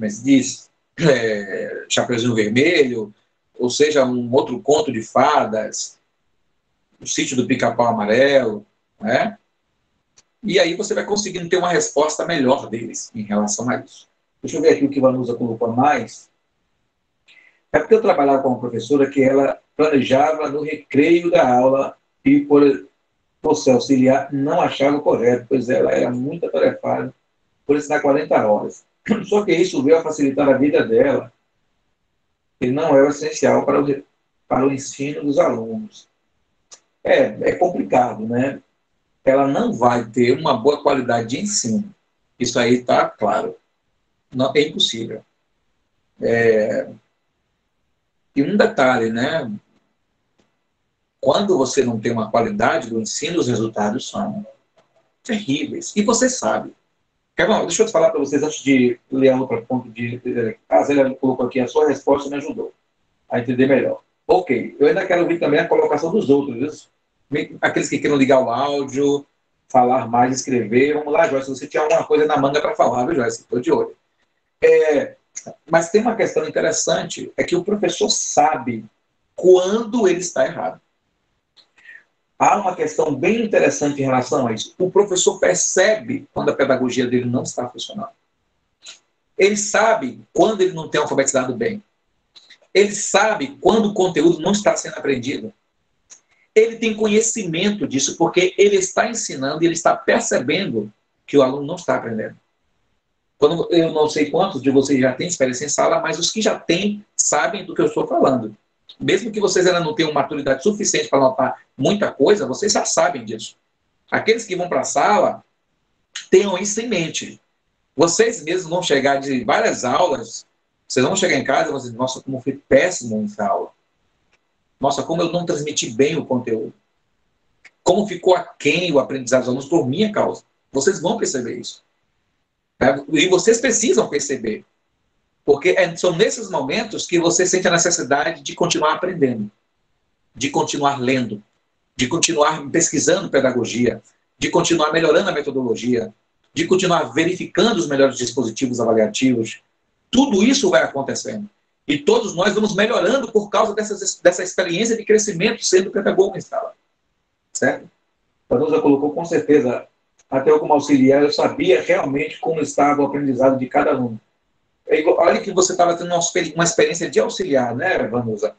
se diz, é, Chapeuzinho Vermelho, ou seja, um outro conto de fadas, o sítio do pica-pau amarelo, né? E aí você vai conseguindo ter uma resposta melhor deles em relação a isso. Deixa eu ver aqui o que Vanusa colocou mais. É porque eu trabalhava com uma professora que ela planejava no recreio da aula e, por, por auxiliar, não achava correto, pois ela era muito atarefada por ensinar 40 horas. Só que isso veio a facilitar a vida dela e não é o essencial para o, para o ensino dos alunos. É, é complicado, né? ela não vai ter uma boa qualidade de ensino. Isso aí está claro. Não, é impossível. É... E um detalhe, né? Quando você não tem uma qualidade do ensino, os resultados são terríveis. E você sabe. Kevin, deixa eu falar para vocês antes de ler a outra ponto de. A Zélia colocou aqui a sua resposta me ajudou a entender melhor. Ok, eu ainda quero ouvir também a colocação dos outros aqueles que queiram ligar o áudio, falar mais, escrever. Vamos lá, Joyce, você tinha alguma coisa na manga para falar, viu, Joyce? Estou de olho. É, mas tem uma questão interessante, é que o professor sabe quando ele está errado. Há uma questão bem interessante em relação a isso. O professor percebe quando a pedagogia dele não está funcionando. Ele sabe quando ele não tem alfabetizado bem. Ele sabe quando o conteúdo não está sendo aprendido ele tem conhecimento disso, porque ele está ensinando e ele está percebendo que o aluno não está aprendendo. Quando, eu não sei quantos de vocês já têm experiência em sala, mas os que já têm sabem do que eu estou falando. Mesmo que vocês ainda não tenham maturidade suficiente para notar muita coisa, vocês já sabem disso. Aqueles que vão para a sala, tenham isso em mente. Vocês mesmos vão chegar de várias aulas, vocês vão chegar em casa e vão dizer, nossa, como foi péssimo essa aula. Nossa, como eu não transmiti bem o conteúdo. Como ficou aquém o aprendizado dos alunos por minha causa. Vocês vão perceber isso. Né? E vocês precisam perceber. Porque é, são nesses momentos que você sente a necessidade de continuar aprendendo, de continuar lendo, de continuar pesquisando pedagogia, de continuar melhorando a metodologia, de continuar verificando os melhores dispositivos avaliativos. Tudo isso vai acontecendo. E todos nós vamos melhorando por causa dessas, dessa experiência de crescimento sendo pedagogo em sala. Certo? A Danusa colocou com certeza, até eu como auxiliar, eu sabia realmente como estava o aprendizado de cada aluno. É olha que você estava tendo uma experiência de auxiliar, né, Vanusa?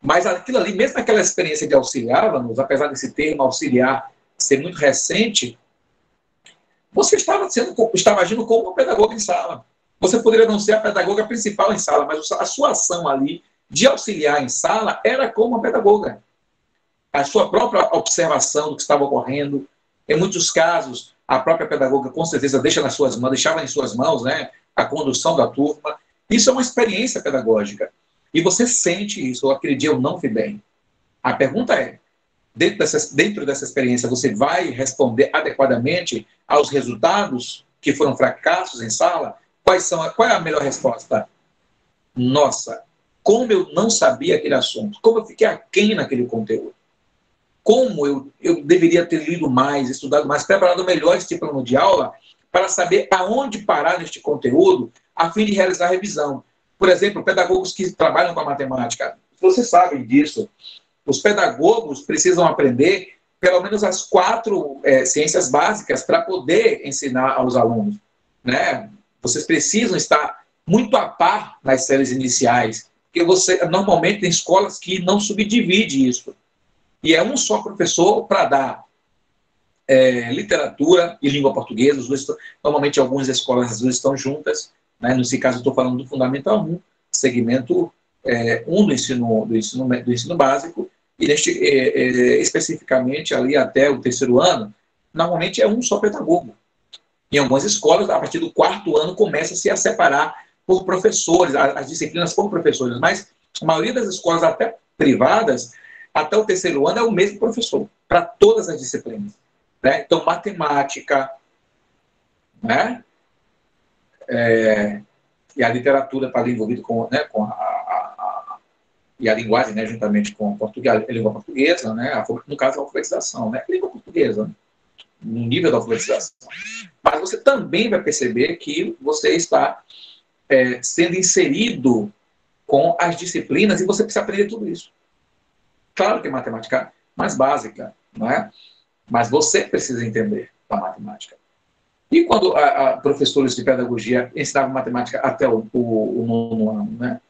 Mas aquilo ali, mesmo aquela experiência de auxiliar, Vanusa, apesar desse termo auxiliar ser muito recente, você estava, sendo, estava agindo como um pedagogo em sala. Você poderia não ser a pedagoga principal em sala, mas a sua ação ali de auxiliar em sala era como uma pedagoga. A sua própria observação do que estava ocorrendo. Em muitos casos, a própria pedagoga com certeza deixa nas suas mãos, deixava em suas mãos, né, a condução da turma. Isso é uma experiência pedagógica. E você sente isso, aquele dia eu não bem. A pergunta é, dentro dessa, dentro dessa experiência, você vai responder adequadamente aos resultados que foram fracassos em sala? Quais são, qual é a melhor resposta? Nossa, como eu não sabia aquele assunto, como eu fiquei aquém naquele conteúdo, como eu, eu deveria ter lido mais, estudado mais, preparado melhor esse plano de aula para saber aonde parar neste conteúdo a fim de realizar a revisão. Por exemplo, pedagogos que trabalham com a matemática, vocês sabem disso, os pedagogos precisam aprender pelo menos as quatro é, ciências básicas para poder ensinar aos alunos. Né? Vocês precisam estar muito a par nas séries iniciais, porque você normalmente tem escolas que não subdivide isso. E é um só professor para dar é, literatura e língua portuguesa. Dois, normalmente, algumas escolas as estão juntas. Né? Nesse caso, estou falando do Fundamental 1, segmento é, 1 do ensino, do, ensino, do ensino básico, e neste, é, é, especificamente ali até o terceiro ano, normalmente é um só pedagogo. Em algumas escolas, a partir do quarto ano, começa-se a separar por professores, as disciplinas por professores, mas a maioria das escolas, até privadas, até o terceiro ano é o mesmo professor, para todas as disciplinas. Né? Então, matemática, né? É, e a literatura está ali envolvida com, né, com a, a, a, e a linguagem, né, juntamente com a, a língua portuguesa, né, a, no caso, a alfabetização, né, a língua portuguesa, né, no nível da alfabetização. Mas você também vai perceber que você está é, sendo inserido com as disciplinas e você precisa aprender tudo isso. Claro que é matemática mais básica, não é? Mas você precisa entender a matemática. E quando a, a professores de pedagogia ensinavam matemática até o, o, o nono ano, né?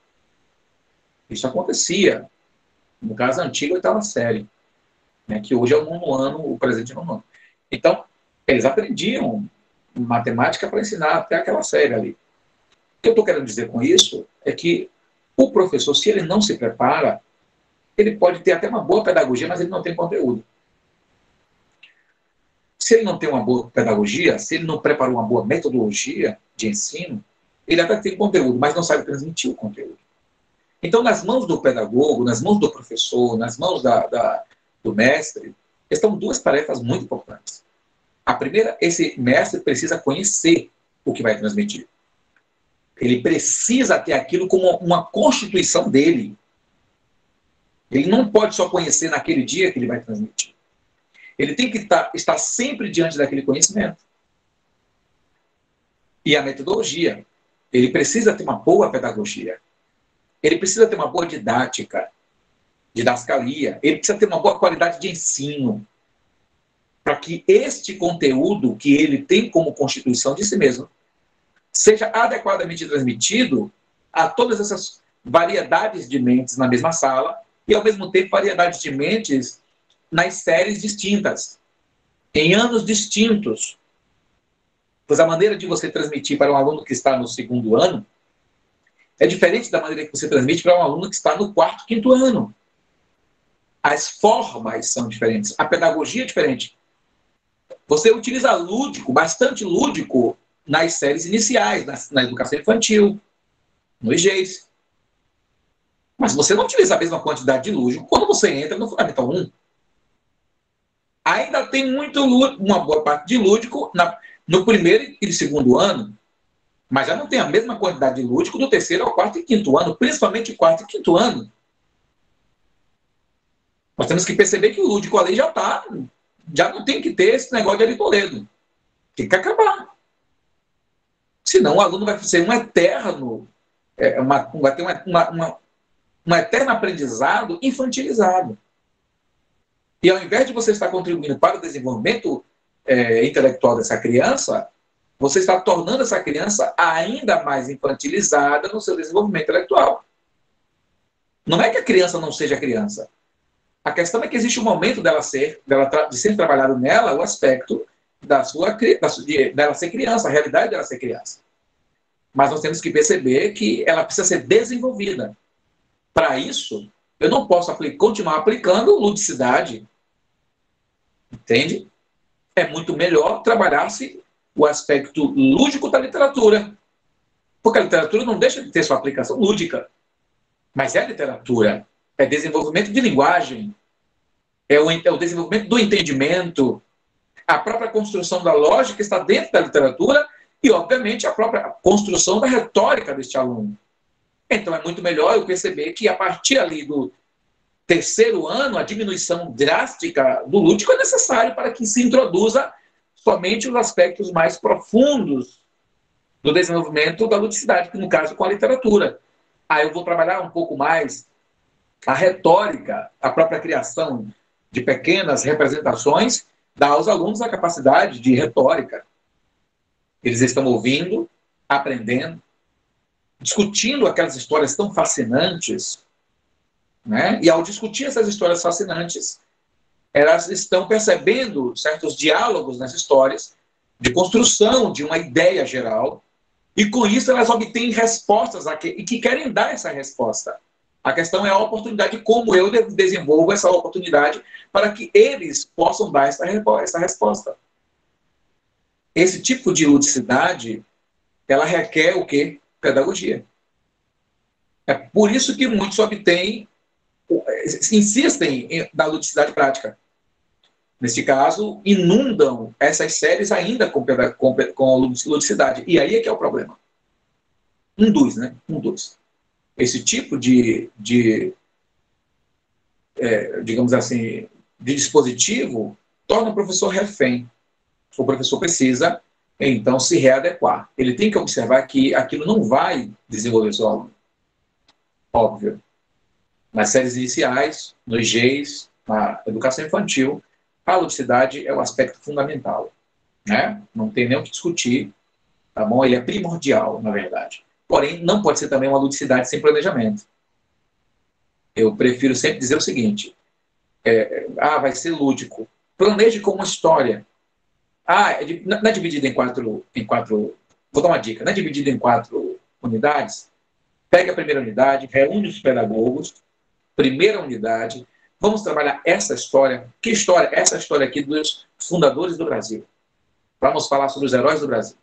Isso acontecia. No caso antigo, oitava série, né? que hoje é o nono ano, o presente nono ano. Então, eles aprendiam matemática para ensinar até aquela série ali. O que eu estou querendo dizer com isso é que o professor, se ele não se prepara, ele pode ter até uma boa pedagogia, mas ele não tem conteúdo. Se ele não tem uma boa pedagogia, se ele não preparou uma boa metodologia de ensino, ele até tem conteúdo, mas não sabe transmitir o conteúdo. Então, nas mãos do pedagogo, nas mãos do professor, nas mãos da, da, do mestre, estão duas tarefas muito importantes. A primeira, esse mestre precisa conhecer o que vai transmitir. Ele precisa ter aquilo como uma constituição dele. Ele não pode só conhecer naquele dia que ele vai transmitir. Ele tem que estar, estar sempre diante daquele conhecimento. E a metodologia. Ele precisa ter uma boa pedagogia. Ele precisa ter uma boa didática, didascalia. Ele precisa ter uma boa qualidade de ensino. Para que este conteúdo que ele tem como constituição de si mesmo seja adequadamente transmitido a todas essas variedades de mentes na mesma sala e, ao mesmo tempo, variedades de mentes nas séries distintas, em anos distintos. Pois a maneira de você transmitir para um aluno que está no segundo ano é diferente da maneira que você transmite para um aluno que está no quarto, quinto ano. As formas são diferentes, a pedagogia é diferente. Você utiliza lúdico, bastante lúdico, nas séries iniciais, na, na educação infantil, no IGES. Mas você não utiliza a mesma quantidade de lúdico quando você entra no Fundamental 1. Ainda tem muito lúdico, uma boa parte de lúdico na, no primeiro e segundo ano, mas já não tem a mesma quantidade de lúdico do terceiro ao quarto e quinto ano, principalmente quarto e quinto ano. Nós temos que perceber que o lúdico ali já está, já não tem que ter esse negócio de Ari Toledo. Tem que acabar. Senão o aluno vai ser um eterno, é, uma, vai ter uma, uma, uma, um eterno aprendizado infantilizado. E ao invés de você estar contribuindo para o desenvolvimento é, intelectual dessa criança, você está tornando essa criança ainda mais infantilizada no seu desenvolvimento intelectual. Não é que a criança não seja criança. A questão é que existe um momento dela ser, dela de ser trabalhado nela o aspecto da sua da, de, dela ser criança, a realidade dela ser criança. Mas nós temos que perceber que ela precisa ser desenvolvida. Para isso, eu não posso aplicar, continuar aplicando ludicidade. Entende? É muito melhor trabalhar-se o aspecto lúdico da literatura. Porque a literatura não deixa de ter sua aplicação lúdica. Mas é literatura. É desenvolvimento de linguagem. É o, é o desenvolvimento do entendimento. A própria construção da lógica está dentro da literatura e, obviamente, a própria construção da retórica deste aluno. Então, é muito melhor eu perceber que, a partir ali do terceiro ano, a diminuição drástica do lúdico é necessário para que se introduza somente os aspectos mais profundos do desenvolvimento da ludicidade, que no caso com a literatura. Aí eu vou trabalhar um pouco mais a retórica, a própria criação de pequenas representações, dá aos alunos a capacidade de retórica. Eles estão ouvindo, aprendendo, discutindo aquelas histórias tão fascinantes, né? E ao discutir essas histórias fascinantes, elas estão percebendo certos diálogos nas histórias de construção de uma ideia geral, e com isso elas obtêm respostas que, e que querem dar essa resposta. A questão é a oportunidade, como eu desenvolvo essa oportunidade para que eles possam dar essa, essa resposta. Esse tipo de ludicidade, ela requer o quê? Pedagogia. É por isso que muitos obtêm insistem na ludicidade prática. Neste caso, inundam essas séries ainda com, com, com ludicidade. E aí é que é o problema. Um dos, né? Um dos. Esse tipo de, de é, digamos assim, de dispositivo torna o professor refém. O professor precisa, então, se readequar. Ele tem que observar que aquilo não vai desenvolver seu aluno. Óbvio nas séries iniciais, nos Gs, na educação infantil, a ludicidade é o aspecto fundamental. Né? Não tem nem o que discutir, tá bom? Ele é primordial, na verdade. Porém, não pode ser também uma ludicidade sem planejamento. Eu prefiro sempre dizer o seguinte: é, ah, vai ser lúdico. Planeje com uma história. Ah, é não é dividido em quatro, em quatro. Vou dar uma dica: não é dividido em quatro unidades. Pegue a primeira unidade, reúne os pedagogos, primeira unidade. Vamos trabalhar essa história. Que história? Essa história aqui dos fundadores do Brasil. Vamos falar sobre os heróis do Brasil.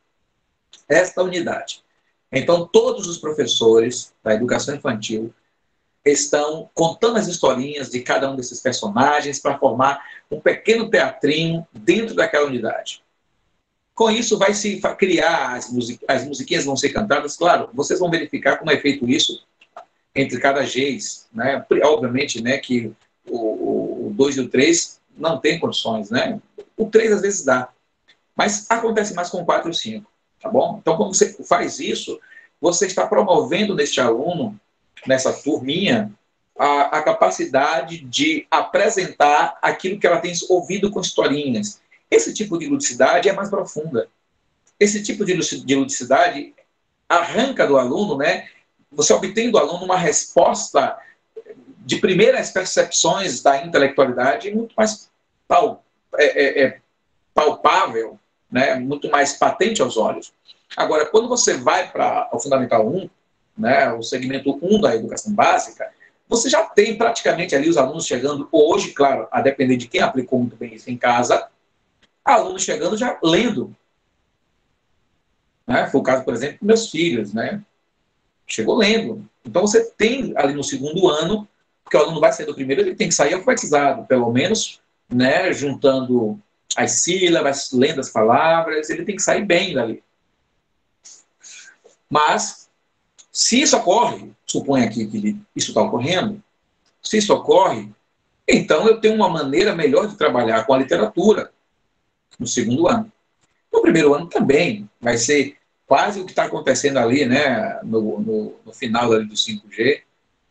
Esta unidade. Então, todos os professores da educação infantil estão contando as historinhas de cada um desses personagens para formar um pequeno teatrinho dentro daquela unidade. Com isso, vai se criar, as, music as musiquinhas vão ser cantadas. Claro, vocês vão verificar como é feito isso entre cada Gs, né? Obviamente, né, que o 2 e o 3 não tem condições, né? O 3 às vezes dá, mas acontece mais com o 4 e o 5, tá bom? Então, quando você faz isso, você está promovendo neste aluno, nessa turminha, a, a capacidade de apresentar aquilo que ela tem ouvido com historinhas. Esse tipo de ludicidade é mais profunda. Esse tipo de ludicidade arranca do aluno, né, você obtém do aluno uma resposta de primeira, as percepções da intelectualidade muito mais é, é, é, palpável, né, muito mais patente aos olhos. Agora, quando você vai para o Fundamental 1, né, o segmento 1 da educação básica, você já tem praticamente ali os alunos chegando, hoje, claro, a depender de quem aplicou muito bem isso em casa, alunos chegando já lendo. Né? Foi o caso, por exemplo, dos meus filhos, né? Chegou lendo. Então você tem ali no segundo ano, porque o aluno vai sair do primeiro, ele tem que sair alfabetizado, pelo menos, né, juntando as sílabas, lendo as palavras, ele tem que sair bem dali. Mas, se isso ocorre, supõe aqui que isso está ocorrendo, se isso ocorre, então eu tenho uma maneira melhor de trabalhar com a literatura no segundo ano. No primeiro ano também vai ser quase o que está acontecendo ali, né, no, no, no final ali do 5G,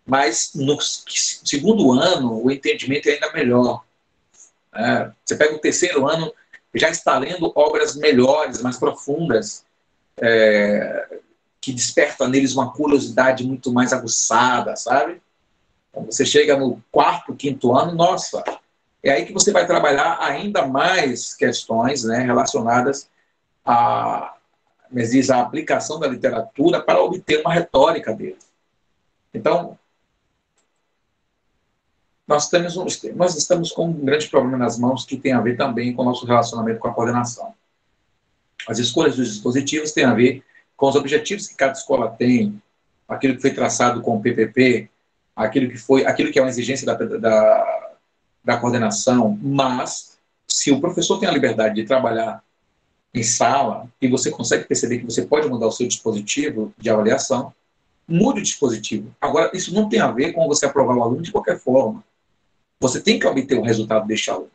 mas no segundo ano o entendimento é ainda melhor. É, você pega o terceiro ano, já está lendo obras melhores, mais profundas, é, que desperta neles uma curiosidade muito mais aguçada, sabe? Quando você chega no quarto, quinto ano, nossa, é aí que você vai trabalhar ainda mais questões né, relacionadas a, diz, a aplicação da literatura para obter uma retórica dele. Então, nós, temos um, nós estamos com um grande problema nas mãos que tem a ver também com o nosso relacionamento com a coordenação. As escolhas dos dispositivos têm a ver com os objetivos que cada escola tem, aquilo que foi traçado com o PPP, aquilo que foi, aquilo que é uma exigência da, da, da coordenação, mas se o professor tem a liberdade de trabalhar em sala e você consegue perceber que você pode mudar o seu dispositivo de avaliação, mude o dispositivo. Agora, isso não tem a ver com você aprovar o aluno de qualquer forma. Você tem que obter o resultado deste aluno.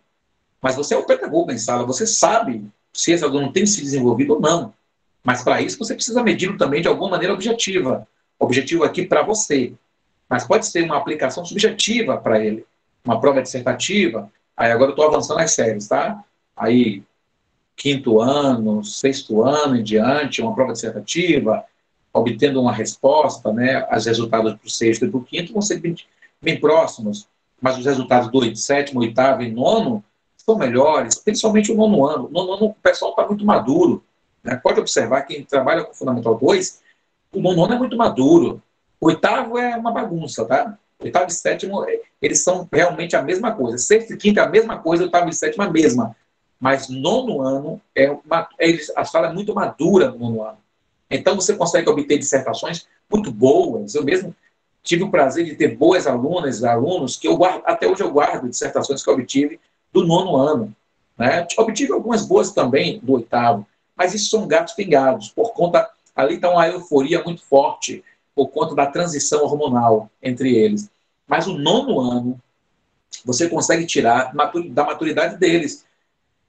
Mas você é o pedagogo em sala, você sabe se esse aluno tem se desenvolvido ou não. Mas para isso você precisa medir também de alguma maneira objetiva. Objetivo aqui para você. Mas pode ser uma aplicação subjetiva para ele. Uma prova dissertativa. Aí agora eu estou avançando as séries, tá? Aí, quinto ano, sexto ano em diante, uma prova dissertativa, obtendo uma resposta, né? Os resultados para o sexto e para o quinto vão ser bem, bem próximos mas os resultados do sétimo, oitavo e nono são melhores, principalmente o nono ano. No nono ano o pessoal está muito maduro. Né? Pode observar, quem trabalha com Fundamental 2, o nono ano é muito maduro. O oitavo é uma bagunça, tá? Oitavo e sétimo, eles são realmente a mesma coisa. Sexto e quinto é a mesma coisa, oitavo e sétimo é a mesma. Mas nono ano, é uma, é, a sala é muito madura no nono ano. Então você consegue obter dissertações muito boas. Eu mesmo tive o prazer de ter boas alunas e alunos que eu guardo, até hoje eu guardo dissertações que eu obtive do nono ano. Né? Obtive algumas boas também do oitavo, mas isso são gatos pingados, por conta, ali está uma euforia muito forte, por conta da transição hormonal entre eles. Mas o nono ano, você consegue tirar da maturidade deles.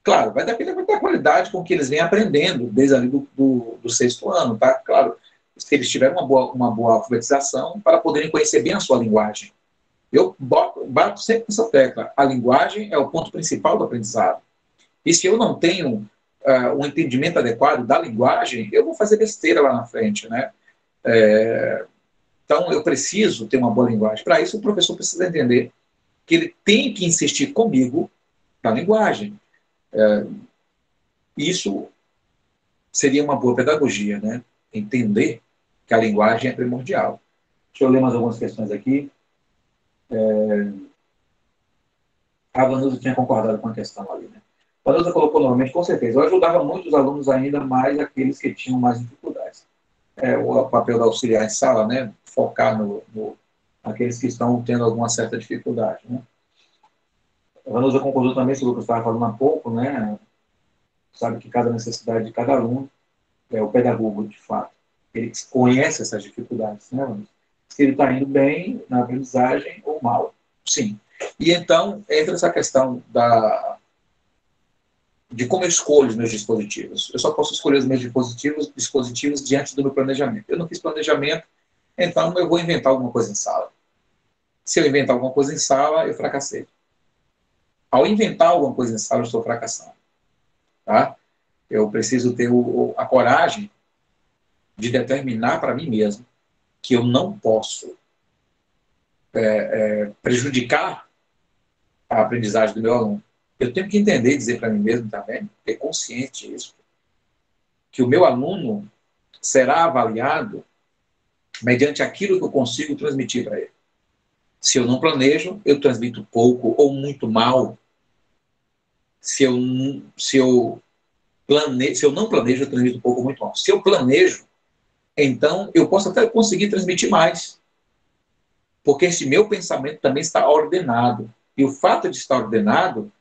Claro, vai depender da qualidade com que eles vêm aprendendo desde ali do, do, do sexto ano, tá? Claro, se eles tiverem uma boa, uma boa alfabetização, para poderem conhecer bem a sua linguagem. Eu boto, bato sempre nessa tecla. A linguagem é o ponto principal do aprendizado. E se eu não tenho uh, um entendimento adequado da linguagem, eu vou fazer besteira lá na frente, né? É, então, eu preciso ter uma boa linguagem. Para isso, o professor precisa entender que ele tem que insistir comigo na linguagem. É, isso seria uma boa pedagogia, né? Entender que a linguagem é primordial. Deixa eu ler mais algumas questões aqui. É... A Vanusa tinha concordado com a questão ali, né? Vanusa colocou novamente, com certeza. Eu ajudava muito os alunos ainda mais aqueles que tinham mais dificuldades. É, o papel da auxiliar em sala, né? Focar no, no aqueles que estão tendo alguma certa dificuldade, né? A Vanusa concordou também sobre o que eu estava falando há pouco, né? Sabe que cada necessidade de cada aluno é o pedagogo, de fato ele conhece essas dificuldades, né, Se ele está indo bem na aprendizagem ou mal. Sim. E então entra essa questão da de como eu escolho os meus dispositivos. Eu só posso escolher os meus dispositivos, dispositivos diante do meu planejamento. Eu não fiz planejamento, então eu vou inventar alguma coisa em sala. Se eu inventar alguma coisa em sala, eu fracassei. Ao inventar alguma coisa em sala, eu estou fracassando. Tá? Eu preciso ter o, a coragem de determinar para mim mesmo que eu não posso é, é, prejudicar a aprendizagem do meu aluno. Eu tenho que entender e dizer para mim mesmo também, ter consciente disso, que o meu aluno será avaliado mediante aquilo que eu consigo transmitir para ele. Se eu não planejo, eu transmito pouco ou muito mal. Se eu, se eu, plane, se eu não planejo, eu transmito pouco ou muito mal. Se eu planejo, então eu posso até conseguir transmitir mais. Porque esse meu pensamento também está ordenado. E o fato de estar ordenado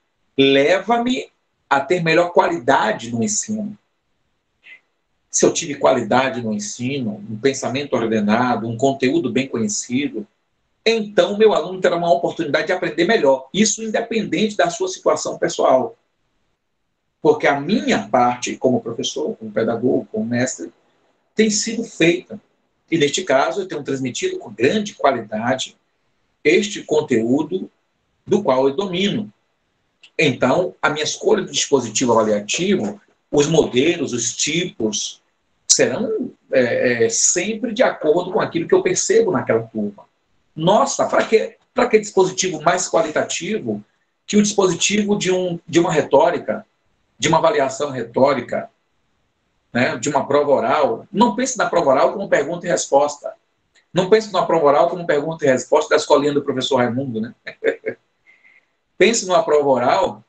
leva-me a ter melhor qualidade no ensino. Se eu tive qualidade no ensino, um pensamento ordenado, um conteúdo bem conhecido, então meu aluno terá uma oportunidade de aprender melhor. Isso independente da sua situação pessoal. Porque a minha parte, como professor, como pedagogo, como mestre, tem sido feita. E neste caso, eu tenho transmitido com grande qualidade este conteúdo do qual eu domino. Então, a minha escolha do dispositivo avaliativo, os modelos, os tipos, serão é, é, sempre de acordo com aquilo que eu percebo naquela turma. Nossa, para que, que dispositivo mais qualitativo que o dispositivo de, um, de uma retórica, de uma avaliação retórica, né, de uma prova oral? Não pense na prova oral como pergunta e resposta. Não pense na prova oral como pergunta e resposta da escolinha do professor Raimundo, né? pense numa prova oral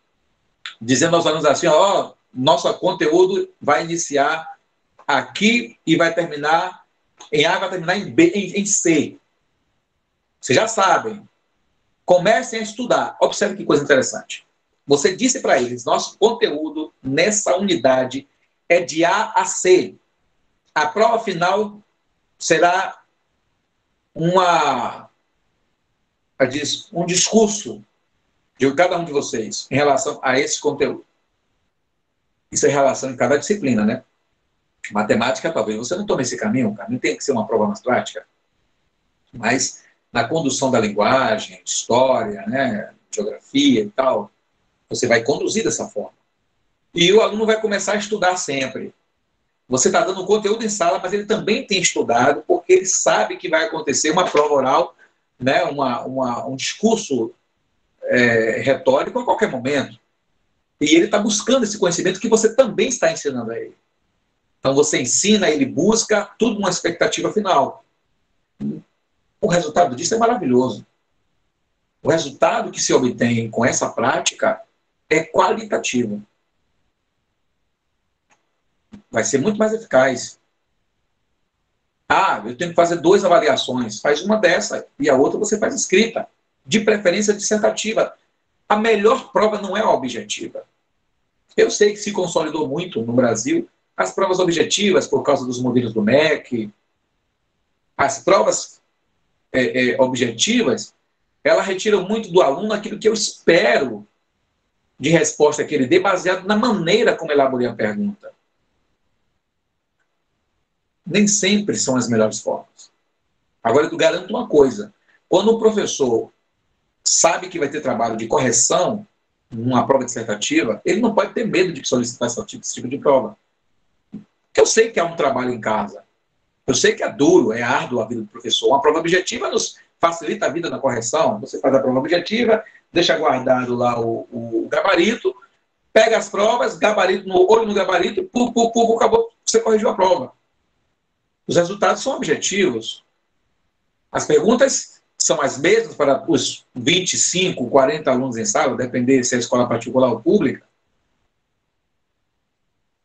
dizendo aos alunos assim, ó, nosso conteúdo vai iniciar aqui e vai terminar em A, vai terminar em B, em, em C. Vocês já sabem. Comecem a estudar. Observe que coisa interessante. Você disse para eles: nosso conteúdo nessa unidade é de A a C. A prova final será uma, um discurso de cada um de vocês em relação a esse conteúdo. Isso é relação em cada disciplina, né? Matemática, talvez você não tome esse caminho, o caminho tem que ser uma prova mais prática. Mas na condução da linguagem, história, né, geografia e tal, você vai conduzir dessa forma. E o aluno vai começar a estudar sempre. Você está dando conteúdo em sala, mas ele também tem estudado, porque ele sabe que vai acontecer uma prova oral, né, uma, uma um discurso é, retórico a qualquer momento. E ele está buscando esse conhecimento que você também está ensinando a ele. Então você ensina, ele busca, tudo uma expectativa final. O resultado disso é maravilhoso. O resultado que se obtém com essa prática é qualitativo. Vai ser muito mais eficaz. Ah, eu tenho que fazer duas avaliações. Faz uma dessa e a outra você faz escrita. De preferência dissertativa. A melhor prova não é a objetiva. Eu sei que se consolidou muito no Brasil as provas objetivas por causa dos modelos do MEC. As provas é, é, objetivas, ela retira muito do aluno aquilo que eu espero de resposta que ele dê, baseado na maneira como elaborei a pergunta. Nem sempre são as melhores formas. Agora, eu garanto uma coisa: quando o professor sabe que vai ter trabalho de correção numa prova dissertativa, ele não pode ter medo de solicitar esse tipo de prova. Porque eu sei que é um trabalho em casa. Eu sei que é duro, é árduo a vida do professor. Uma prova objetiva nos facilita a vida na correção. Você faz a prova objetiva, deixa guardado lá o, o gabarito, pega as provas, gabarito no olho no gabarito, pu, pu, pu, acabou, você corrigiu a prova. Os resultados são objetivos. As perguntas são as mesmas para os 25, 40 alunos em sala, depender se é escola particular ou pública.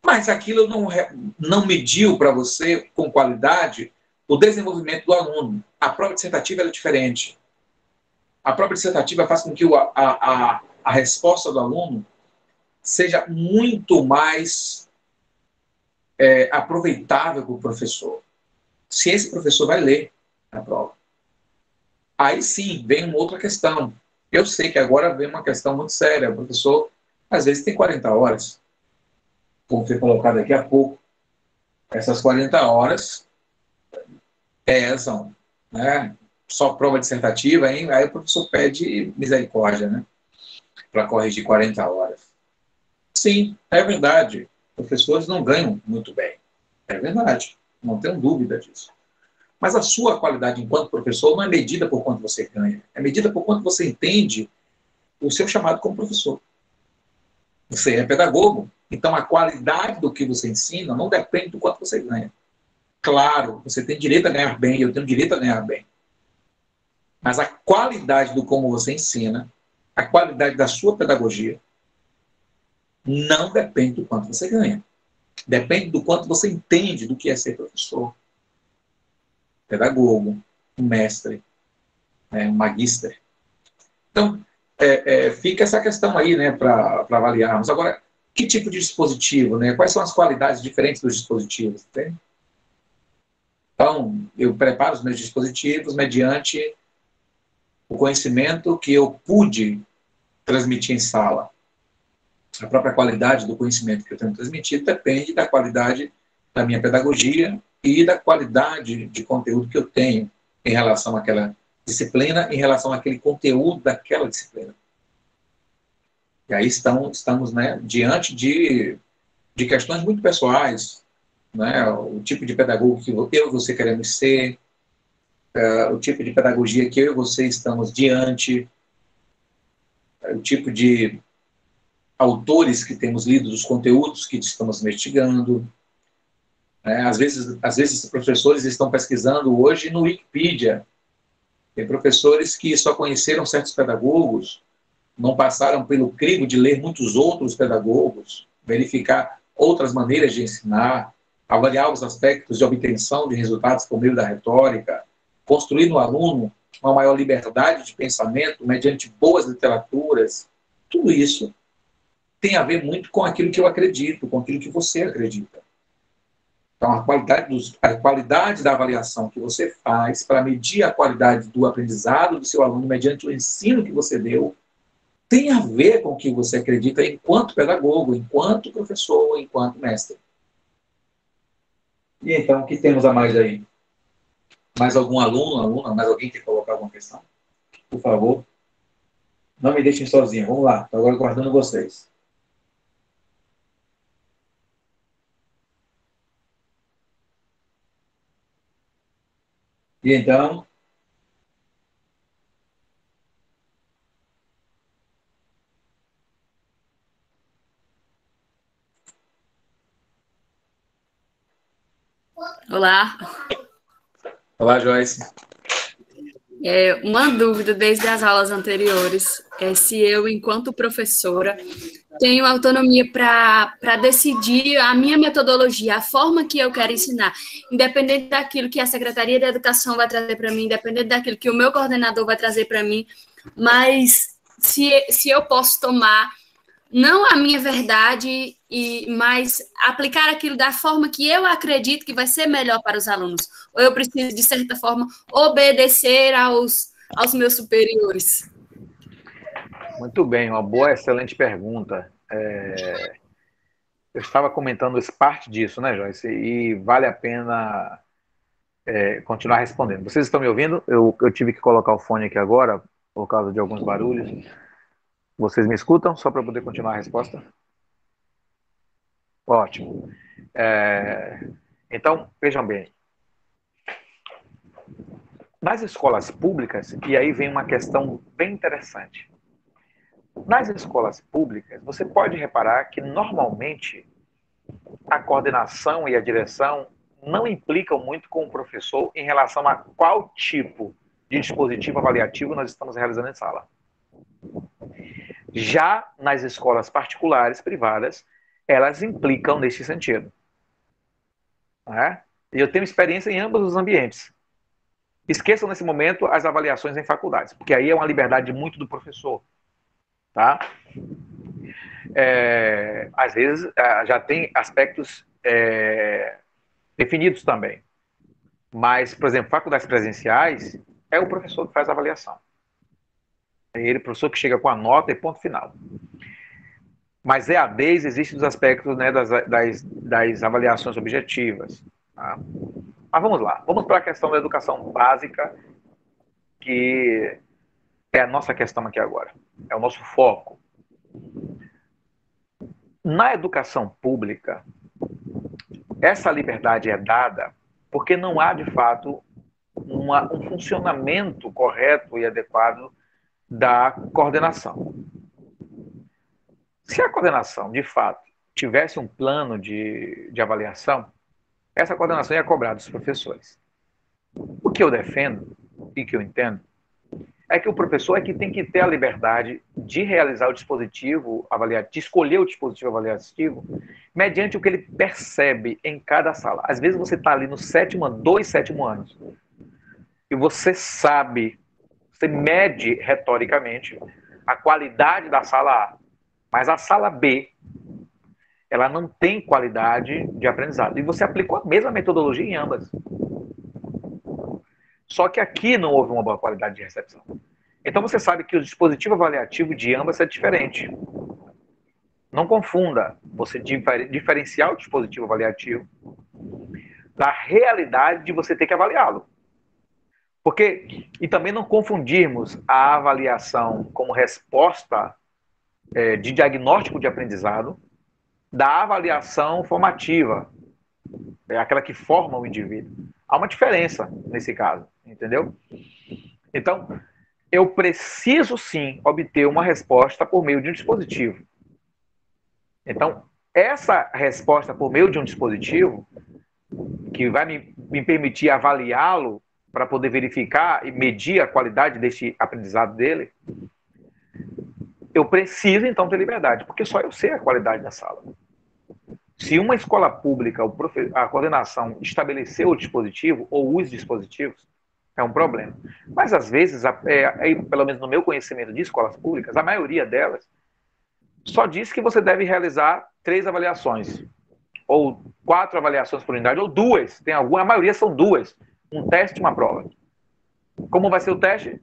Mas aquilo não, não mediu para você, com qualidade, o desenvolvimento do aluno. A prova dissertativa é diferente. A prova dissertativa faz com que a, a, a resposta do aluno seja muito mais é, aproveitável para o professor. Se esse professor vai ler a prova. Aí sim, vem uma outra questão. Eu sei que agora vem uma questão muito séria. O professor, às vezes, tem 40 horas como foi colocado daqui a pouco, essas 40 horas pesam, né? Só prova dissertativa, hein? aí o professor pede misericórdia, né? Para corrigir 40 horas. Sim, é verdade. Professores não ganham muito bem. É verdade. Não tenho dúvida disso. Mas a sua qualidade enquanto professor não é medida por quanto você ganha, é medida por quanto você entende o seu chamado como professor. Você é pedagogo, então a qualidade do que você ensina não depende do quanto você ganha. Claro, você tem direito a ganhar bem, eu tenho direito a ganhar bem. Mas a qualidade do como você ensina, a qualidade da sua pedagogia, não depende do quanto você ganha. Depende do quanto você entende do que é ser professor, pedagogo, mestre, né, magister. Então, é, é, fica essa questão aí, né, para avaliarmos. Agora, que tipo de dispositivo, né? Quais são as qualidades diferentes dos dispositivos? Então, eu preparo os meus dispositivos mediante o conhecimento que eu pude transmitir em sala. A própria qualidade do conhecimento que eu tenho transmitido depende da qualidade da minha pedagogia e da qualidade de conteúdo que eu tenho em relação àquela disciplina, em relação àquele conteúdo daquela disciplina. E aí estão, estamos né, diante de, de questões muito pessoais, né, o tipo de pedagogo que eu e você queremos ser, uh, o tipo de pedagogia que eu e você estamos diante, uh, o tipo de autores que temos lido, os conteúdos que estamos investigando. Né, às, vezes, às vezes, professores estão pesquisando hoje no Wikipedia. Tem professores que só conheceram certos pedagogos não passaram pelo crivo de ler muitos outros pedagogos, verificar outras maneiras de ensinar, avaliar os aspectos de obtenção de resultados por meio da retórica, construir no aluno uma maior liberdade de pensamento mediante boas literaturas, tudo isso tem a ver muito com aquilo que eu acredito, com aquilo que você acredita. Então, a qualidade, dos, a qualidade da avaliação que você faz para medir a qualidade do aprendizado do seu aluno mediante o ensino que você deu tem a ver com o que você acredita enquanto pedagogo, enquanto professor, enquanto mestre. E então, o que temos a mais aí? Mais algum aluno, aluna, mais alguém quer colocar alguma questão? Por favor. Não me deixem sozinho. Vamos lá. Estou agora guardando vocês. E então, Olá. Olá, Joyce. É, uma dúvida desde as aulas anteriores é se eu, enquanto professora, tenho autonomia para decidir a minha metodologia, a forma que eu quero ensinar, independente daquilo que a Secretaria da Educação vai trazer para mim, independente daquilo que o meu coordenador vai trazer para mim, mas se, se eu posso tomar não a minha verdade, e mas aplicar aquilo da forma que eu acredito que vai ser melhor para os alunos. Ou eu preciso, de certa forma, obedecer aos, aos meus superiores? Muito bem, uma boa, excelente pergunta. É... Eu estava comentando parte disso, né, Joyce? E vale a pena é, continuar respondendo. Vocês estão me ouvindo? Eu, eu tive que colocar o fone aqui agora, por causa de alguns barulhos. Vocês me escutam? Só para poder continuar a resposta? Ótimo. É, então, vejam bem. Nas escolas públicas, e aí vem uma questão bem interessante. Nas escolas públicas, você pode reparar que normalmente a coordenação e a direção não implicam muito com o professor em relação a qual tipo de dispositivo avaliativo nós estamos realizando em sala. Já nas escolas particulares, privadas, elas implicam nesse sentido. E eu tenho experiência em ambos os ambientes. Esqueçam nesse momento as avaliações em faculdades, porque aí é uma liberdade muito do professor. Tá? É, às vezes é, já tem aspectos é, definidos também. Mas, por exemplo, faculdades presenciais, é o professor que faz a avaliação. Ele, professor, que chega com a nota e ponto final. Mas EADs existem os aspectos né, das, das, das avaliações objetivas. Tá? Mas vamos lá, vamos para a questão da educação básica, que é a nossa questão aqui agora, é o nosso foco. Na educação pública, essa liberdade é dada porque não há, de fato, uma, um funcionamento correto e adequado da coordenação. Se a coordenação, de fato, tivesse um plano de, de avaliação, essa coordenação ia cobrar dos professores. O que eu defendo e que eu entendo é que o professor é que tem que ter a liberdade de realizar o dispositivo avaliativo, de escolher o dispositivo avaliativo, mediante o que ele percebe em cada sala. Às vezes você está ali no sétimo, dois sétimo anos, e você sabe, você mede retoricamente a qualidade da sala A, mas a sala B, ela não tem qualidade de aprendizado. E você aplicou a mesma metodologia em ambas. Só que aqui não houve uma boa qualidade de recepção. Então você sabe que o dispositivo avaliativo de ambas é diferente. Não confunda você diferenciar o dispositivo avaliativo da realidade de você ter que avaliá-lo. Porque, e também não confundirmos a avaliação como resposta é, de diagnóstico de aprendizado da avaliação formativa, é aquela que forma o indivíduo. Há uma diferença nesse caso, entendeu? Então, eu preciso sim obter uma resposta por meio de um dispositivo. Então, essa resposta por meio de um dispositivo, que vai me, me permitir avaliá-lo para poder verificar e medir a qualidade desse aprendizado dele, eu preciso então ter liberdade, porque só eu sei a qualidade da sala. Se uma escola pública, a coordenação estabeleceu o dispositivo ou os dispositivos, é um problema. Mas às vezes, é, é, pelo menos no meu conhecimento de escolas públicas, a maioria delas só diz que você deve realizar três avaliações, ou quatro avaliações por unidade, ou duas. Tem alguma, a maioria são duas, um teste e uma prova. Como vai ser o teste?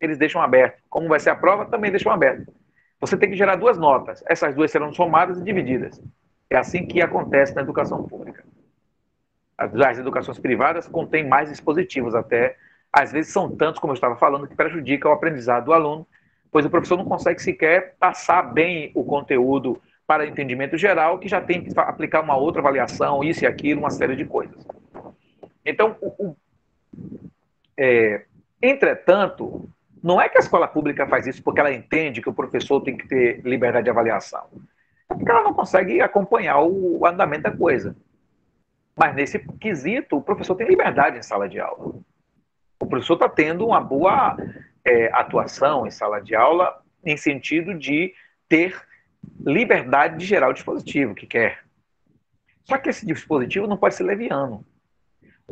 Eles deixam aberto. Como vai ser a prova? Também deixam aberto. Você tem que gerar duas notas. Essas duas serão somadas e divididas. É assim que acontece na educação pública. As educações privadas contêm mais dispositivos, até às vezes são tantos, como eu estava falando, que prejudicam o aprendizado do aluno, pois o professor não consegue sequer passar bem o conteúdo para entendimento geral, que já tem que aplicar uma outra avaliação, isso e aquilo, uma série de coisas. Então, o, o, é, entretanto, não é que a escola pública faz isso porque ela entende que o professor tem que ter liberdade de avaliação porque ela não consegue acompanhar o andamento da coisa. Mas nesse quesito, o professor tem liberdade em sala de aula. O professor está tendo uma boa é, atuação em sala de aula, em sentido de ter liberdade de gerar o dispositivo que quer. Só que esse dispositivo não pode ser leviano.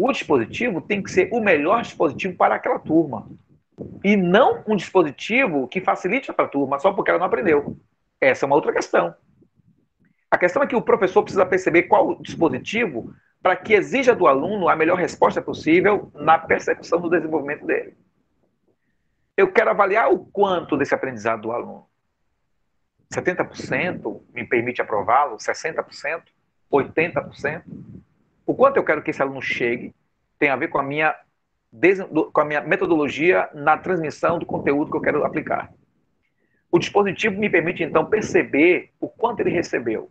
O dispositivo tem que ser o melhor dispositivo para aquela turma. E não um dispositivo que facilite para a turma só porque ela não aprendeu. Essa é uma outra questão. A questão é que o professor precisa perceber qual dispositivo para que exija do aluno a melhor resposta possível na percepção do desenvolvimento dele. Eu quero avaliar o quanto desse aprendizado do aluno. 70% me permite aprová-lo? 60%? 80%? O quanto eu quero que esse aluno chegue tem a ver com a minha, com a minha metodologia na transmissão do conteúdo que eu quero aplicar. O dispositivo me permite, então, perceber o quanto ele recebeu.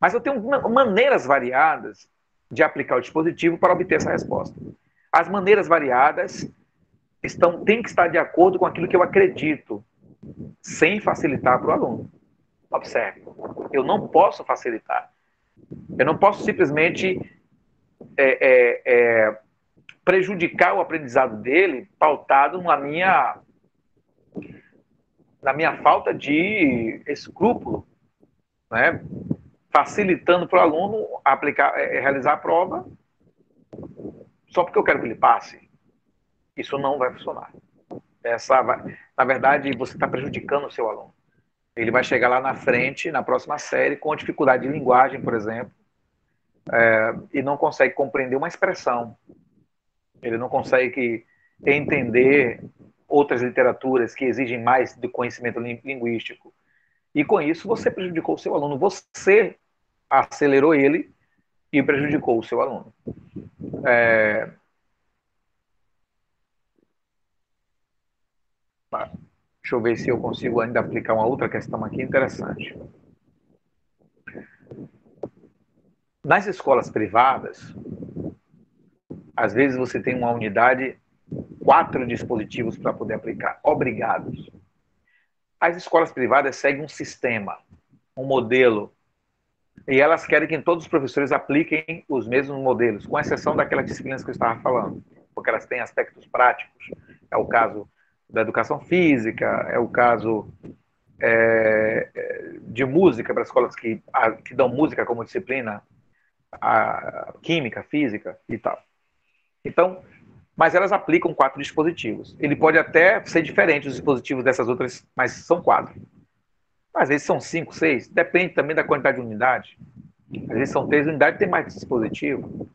Mas eu tenho maneiras variadas de aplicar o dispositivo para obter essa resposta. As maneiras variadas estão, têm que estar de acordo com aquilo que eu acredito, sem facilitar para o aluno. Observe, eu não posso facilitar. Eu não posso simplesmente é, é, é, prejudicar o aprendizado dele pautado na minha, na minha falta de escrúpulo. Né? facilitando para o aluno aplicar, é, realizar a prova só porque eu quero que ele passe. Isso não vai funcionar. Essa vai, na verdade, você está prejudicando o seu aluno. Ele vai chegar lá na frente, na próxima série, com dificuldade de linguagem, por exemplo, é, e não consegue compreender uma expressão. Ele não consegue entender outras literaturas que exigem mais de conhecimento linguístico. E com isso você prejudicou o seu aluno. Você acelerou ele e prejudicou o seu aluno. É... Deixa eu ver se eu consigo ainda aplicar uma outra questão aqui interessante. Nas escolas privadas, às vezes você tem uma unidade quatro dispositivos para poder aplicar, obrigados. As escolas privadas seguem um sistema, um modelo, e elas querem que todos os professores apliquem os mesmos modelos, com exceção daquelas disciplinas que eu estava falando, porque elas têm aspectos práticos. É o caso da educação física, é o caso é, é de música para escolas que, que dão música como disciplina, a química, física e tal. Então, mas elas aplicam quatro dispositivos. Ele pode até ser diferente dos dispositivos dessas outras, mas são quatro. Às vezes são cinco, seis, depende também da quantidade de unidade. Às vezes são três unidades, tem mais dispositivo.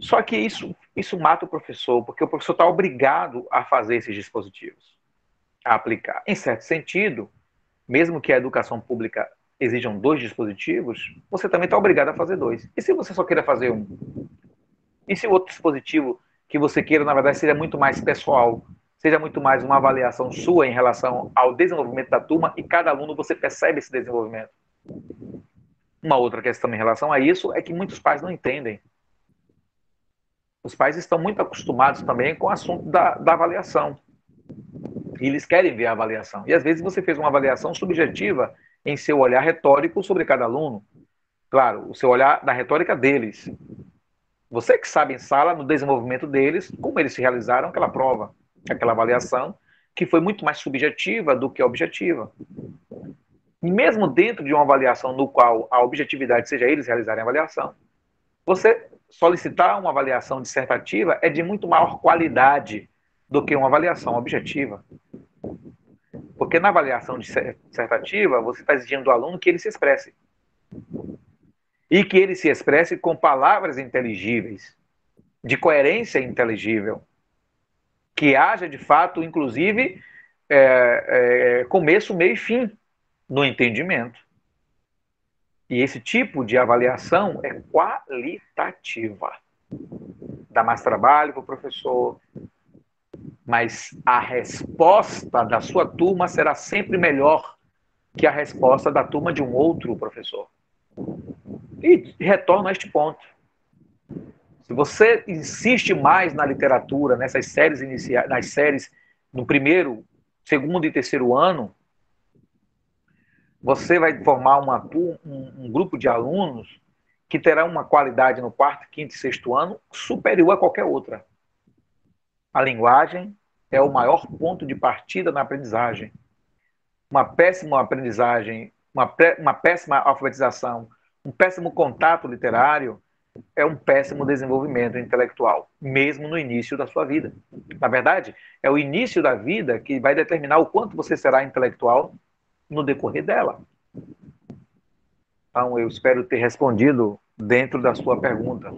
Só que isso, isso mata o professor, porque o professor está obrigado a fazer esses dispositivos, a aplicar. Em certo sentido, mesmo que a educação pública exijam dois dispositivos, você também está obrigado a fazer dois. E se você só queira fazer um? E se o outro dispositivo que você queira, na verdade, seja muito mais pessoal, seja muito mais uma avaliação sua em relação ao desenvolvimento da turma e cada aluno você percebe esse desenvolvimento? Uma outra questão em relação a isso é que muitos pais não entendem. Os pais estão muito acostumados também com o assunto da, da avaliação. E eles querem ver a avaliação. E às vezes você fez uma avaliação subjetiva em seu olhar retórico sobre cada aluno. Claro, o seu olhar da retórica deles. Você que sabe em sala, no desenvolvimento deles, como eles se realizaram aquela prova, aquela avaliação, que foi muito mais subjetiva do que objetiva. E mesmo dentro de uma avaliação no qual a objetividade seja eles realizarem a avaliação, você solicitar uma avaliação dissertativa é de muito maior qualidade do que uma avaliação objetiva. Porque na avaliação dissertativa, você está exigindo do aluno que ele se expresse. E que ele se expresse com palavras inteligíveis, de coerência inteligível. Que haja, de fato, inclusive, é, é, começo, meio e fim no entendimento. E esse tipo de avaliação é qualitativa. Dá mais trabalho para o professor, mas a resposta da sua turma será sempre melhor que a resposta da turma de um outro professor. E retorno a este ponto. Se você insiste mais na literatura, nessas séries iniciais, nas séries no primeiro, segundo e terceiro ano, você vai formar uma, um, um grupo de alunos que terá uma qualidade no quarto, quinto e sexto ano superior a qualquer outra. A linguagem é o maior ponto de partida na aprendizagem. Uma péssima aprendizagem, uma, uma péssima alfabetização, um péssimo contato literário é um péssimo desenvolvimento intelectual, mesmo no início da sua vida. Na verdade, é o início da vida que vai determinar o quanto você será intelectual no decorrer dela. Então, eu espero ter respondido dentro da sua pergunta.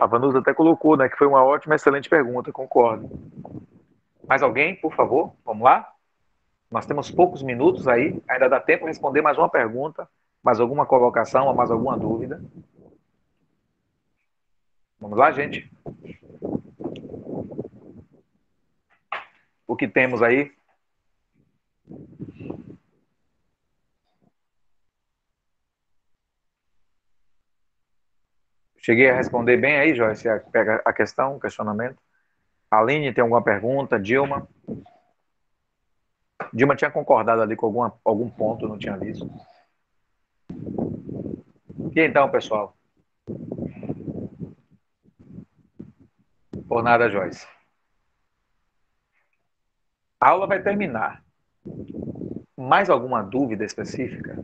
A Vanusa até colocou, né, que foi uma ótima, excelente pergunta, concordo. Mais alguém, por favor? Vamos lá? Nós temos poucos minutos aí, ainda dá tempo de responder mais uma pergunta, mais alguma colocação mais alguma dúvida. Vamos lá, gente? O que temos aí? Cheguei a responder bem aí, Joyce, pega a questão, o questionamento. Aline tem alguma pergunta? Dilma? Dilma tinha concordado ali com alguma, algum ponto, não tinha visto. E então, pessoal? Por nada, Joyce. A aula vai terminar. Mais alguma dúvida específica?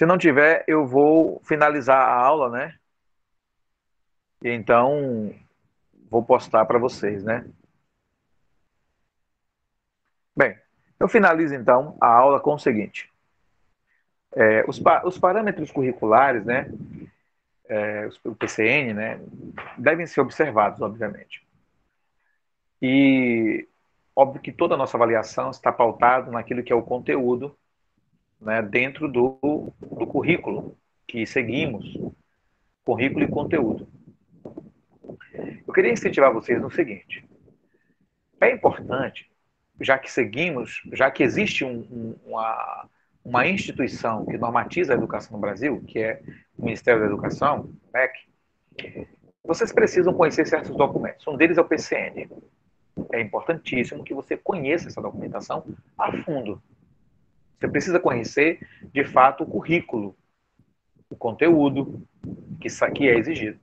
Se não tiver, eu vou finalizar a aula, né? E então vou postar para vocês, né? Bem, eu finalizo então a aula com o seguinte: é, os, os, parâmetros curriculares, né? É, o PCN, né? Devem ser observados, obviamente. E óbvio que toda a nossa avaliação está pautada naquilo que é o conteúdo né, dentro do, do currículo que seguimos, currículo e conteúdo. Eu queria incentivar vocês no seguinte: é importante, já que seguimos, já que existe um, um, uma, uma instituição que normatiza a educação no Brasil, que é o Ministério da Educação, MEC, Vocês precisam conhecer certos documentos. Um deles é o PCN. É importantíssimo que você conheça essa documentação a fundo. Você precisa conhecer, de fato, o currículo, o conteúdo que, é exigido.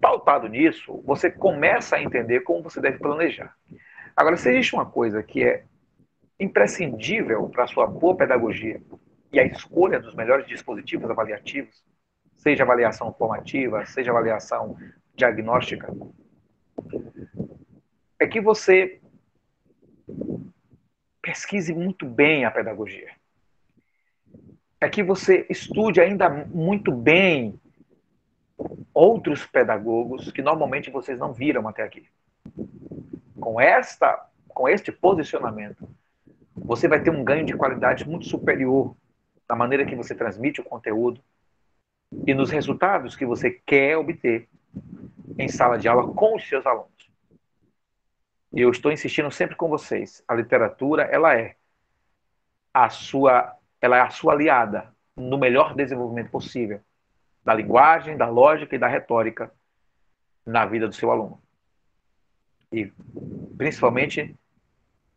Pautado nisso, você começa a entender como você deve planejar. Agora, se existe uma coisa que é imprescindível para a sua boa pedagogia e a escolha dos melhores dispositivos avaliativos, seja avaliação formativa, seja avaliação diagnóstica, é que você pesquise muito bem a pedagogia. É que você estude ainda muito bem outros pedagogos que normalmente vocês não viram até aqui. Com esta, com este posicionamento, você vai ter um ganho de qualidade muito superior na maneira que você transmite o conteúdo, e nos resultados que você quer obter em sala de aula com os seus alunos. E eu estou insistindo sempre com vocês, a literatura, ela é a sua, ela é a sua aliada no melhor desenvolvimento possível da linguagem, da lógica e da retórica na vida do seu aluno. E principalmente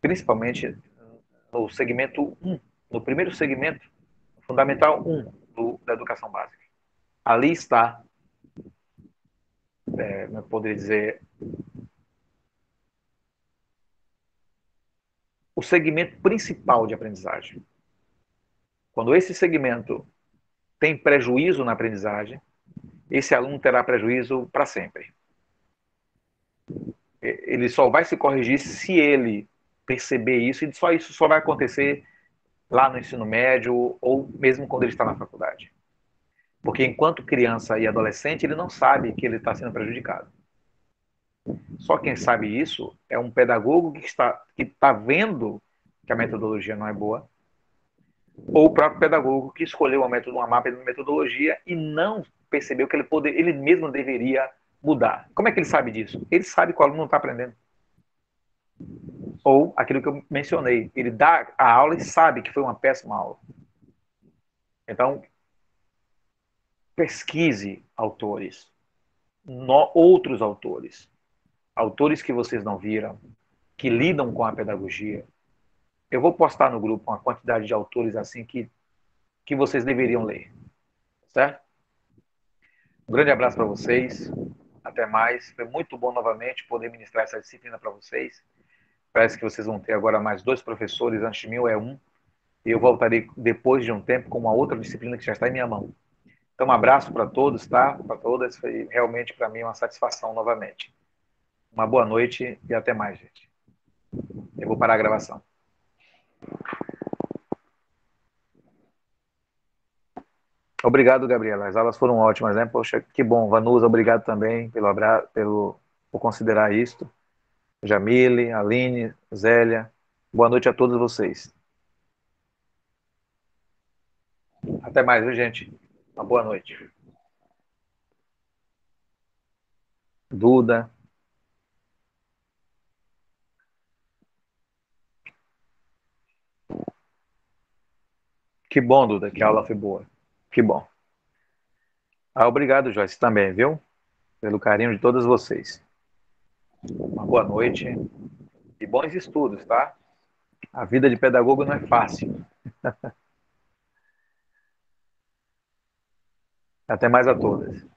principalmente no segmento 1, no primeiro segmento, fundamental 1 do, da educação básica ali está, é, eu poderia dizer, o segmento principal de aprendizagem. Quando esse segmento tem prejuízo na aprendizagem, esse aluno terá prejuízo para sempre. Ele só vai se corrigir se ele perceber isso, e só isso só vai acontecer lá no ensino médio ou mesmo quando ele está na faculdade. Porque enquanto criança e adolescente, ele não sabe que ele está sendo prejudicado. Só quem sabe isso é um pedagogo que está, que está vendo que a metodologia não é boa, ou o próprio pedagogo que escolheu uma, metod uma metodologia e não percebeu que ele, poder, ele mesmo deveria mudar. Como é que ele sabe disso? Ele sabe que o aluno não está aprendendo. Ou aquilo que eu mencionei, ele dá a aula e sabe que foi uma péssima aula. Então, pesquise autores, no, outros autores, autores que vocês não viram, que lidam com a pedagogia. Eu vou postar no grupo uma quantidade de autores assim que, que vocês deveriam ler. Certo? Um grande abraço para vocês. Até mais. Foi muito bom novamente poder ministrar essa disciplina para vocês. Parece que vocês vão ter agora mais dois professores, antes de mim é um. E eu voltarei depois de um tempo com uma outra disciplina que já está em minha mão. Então, um abraço para todos, tá? Para todas. Foi realmente para mim uma satisfação novamente. Uma boa noite e até mais, gente. Eu vou parar a gravação. Obrigado, Gabriela. As aulas foram ótimas, né? Poxa, que bom. Vanusa, obrigado também pelo abraço, pelo por considerar isto. Jamile, Aline, Zélia. Boa noite a todos vocês. Até mais, viu, gente? Uma boa noite. Duda. Que bom, Duda, que a aula foi boa. Que bom. Ah, obrigado, Joyce, também, viu? Pelo carinho de todos vocês. Uma boa noite e bons estudos, tá? A vida de pedagogo não é fácil. Até mais a todas.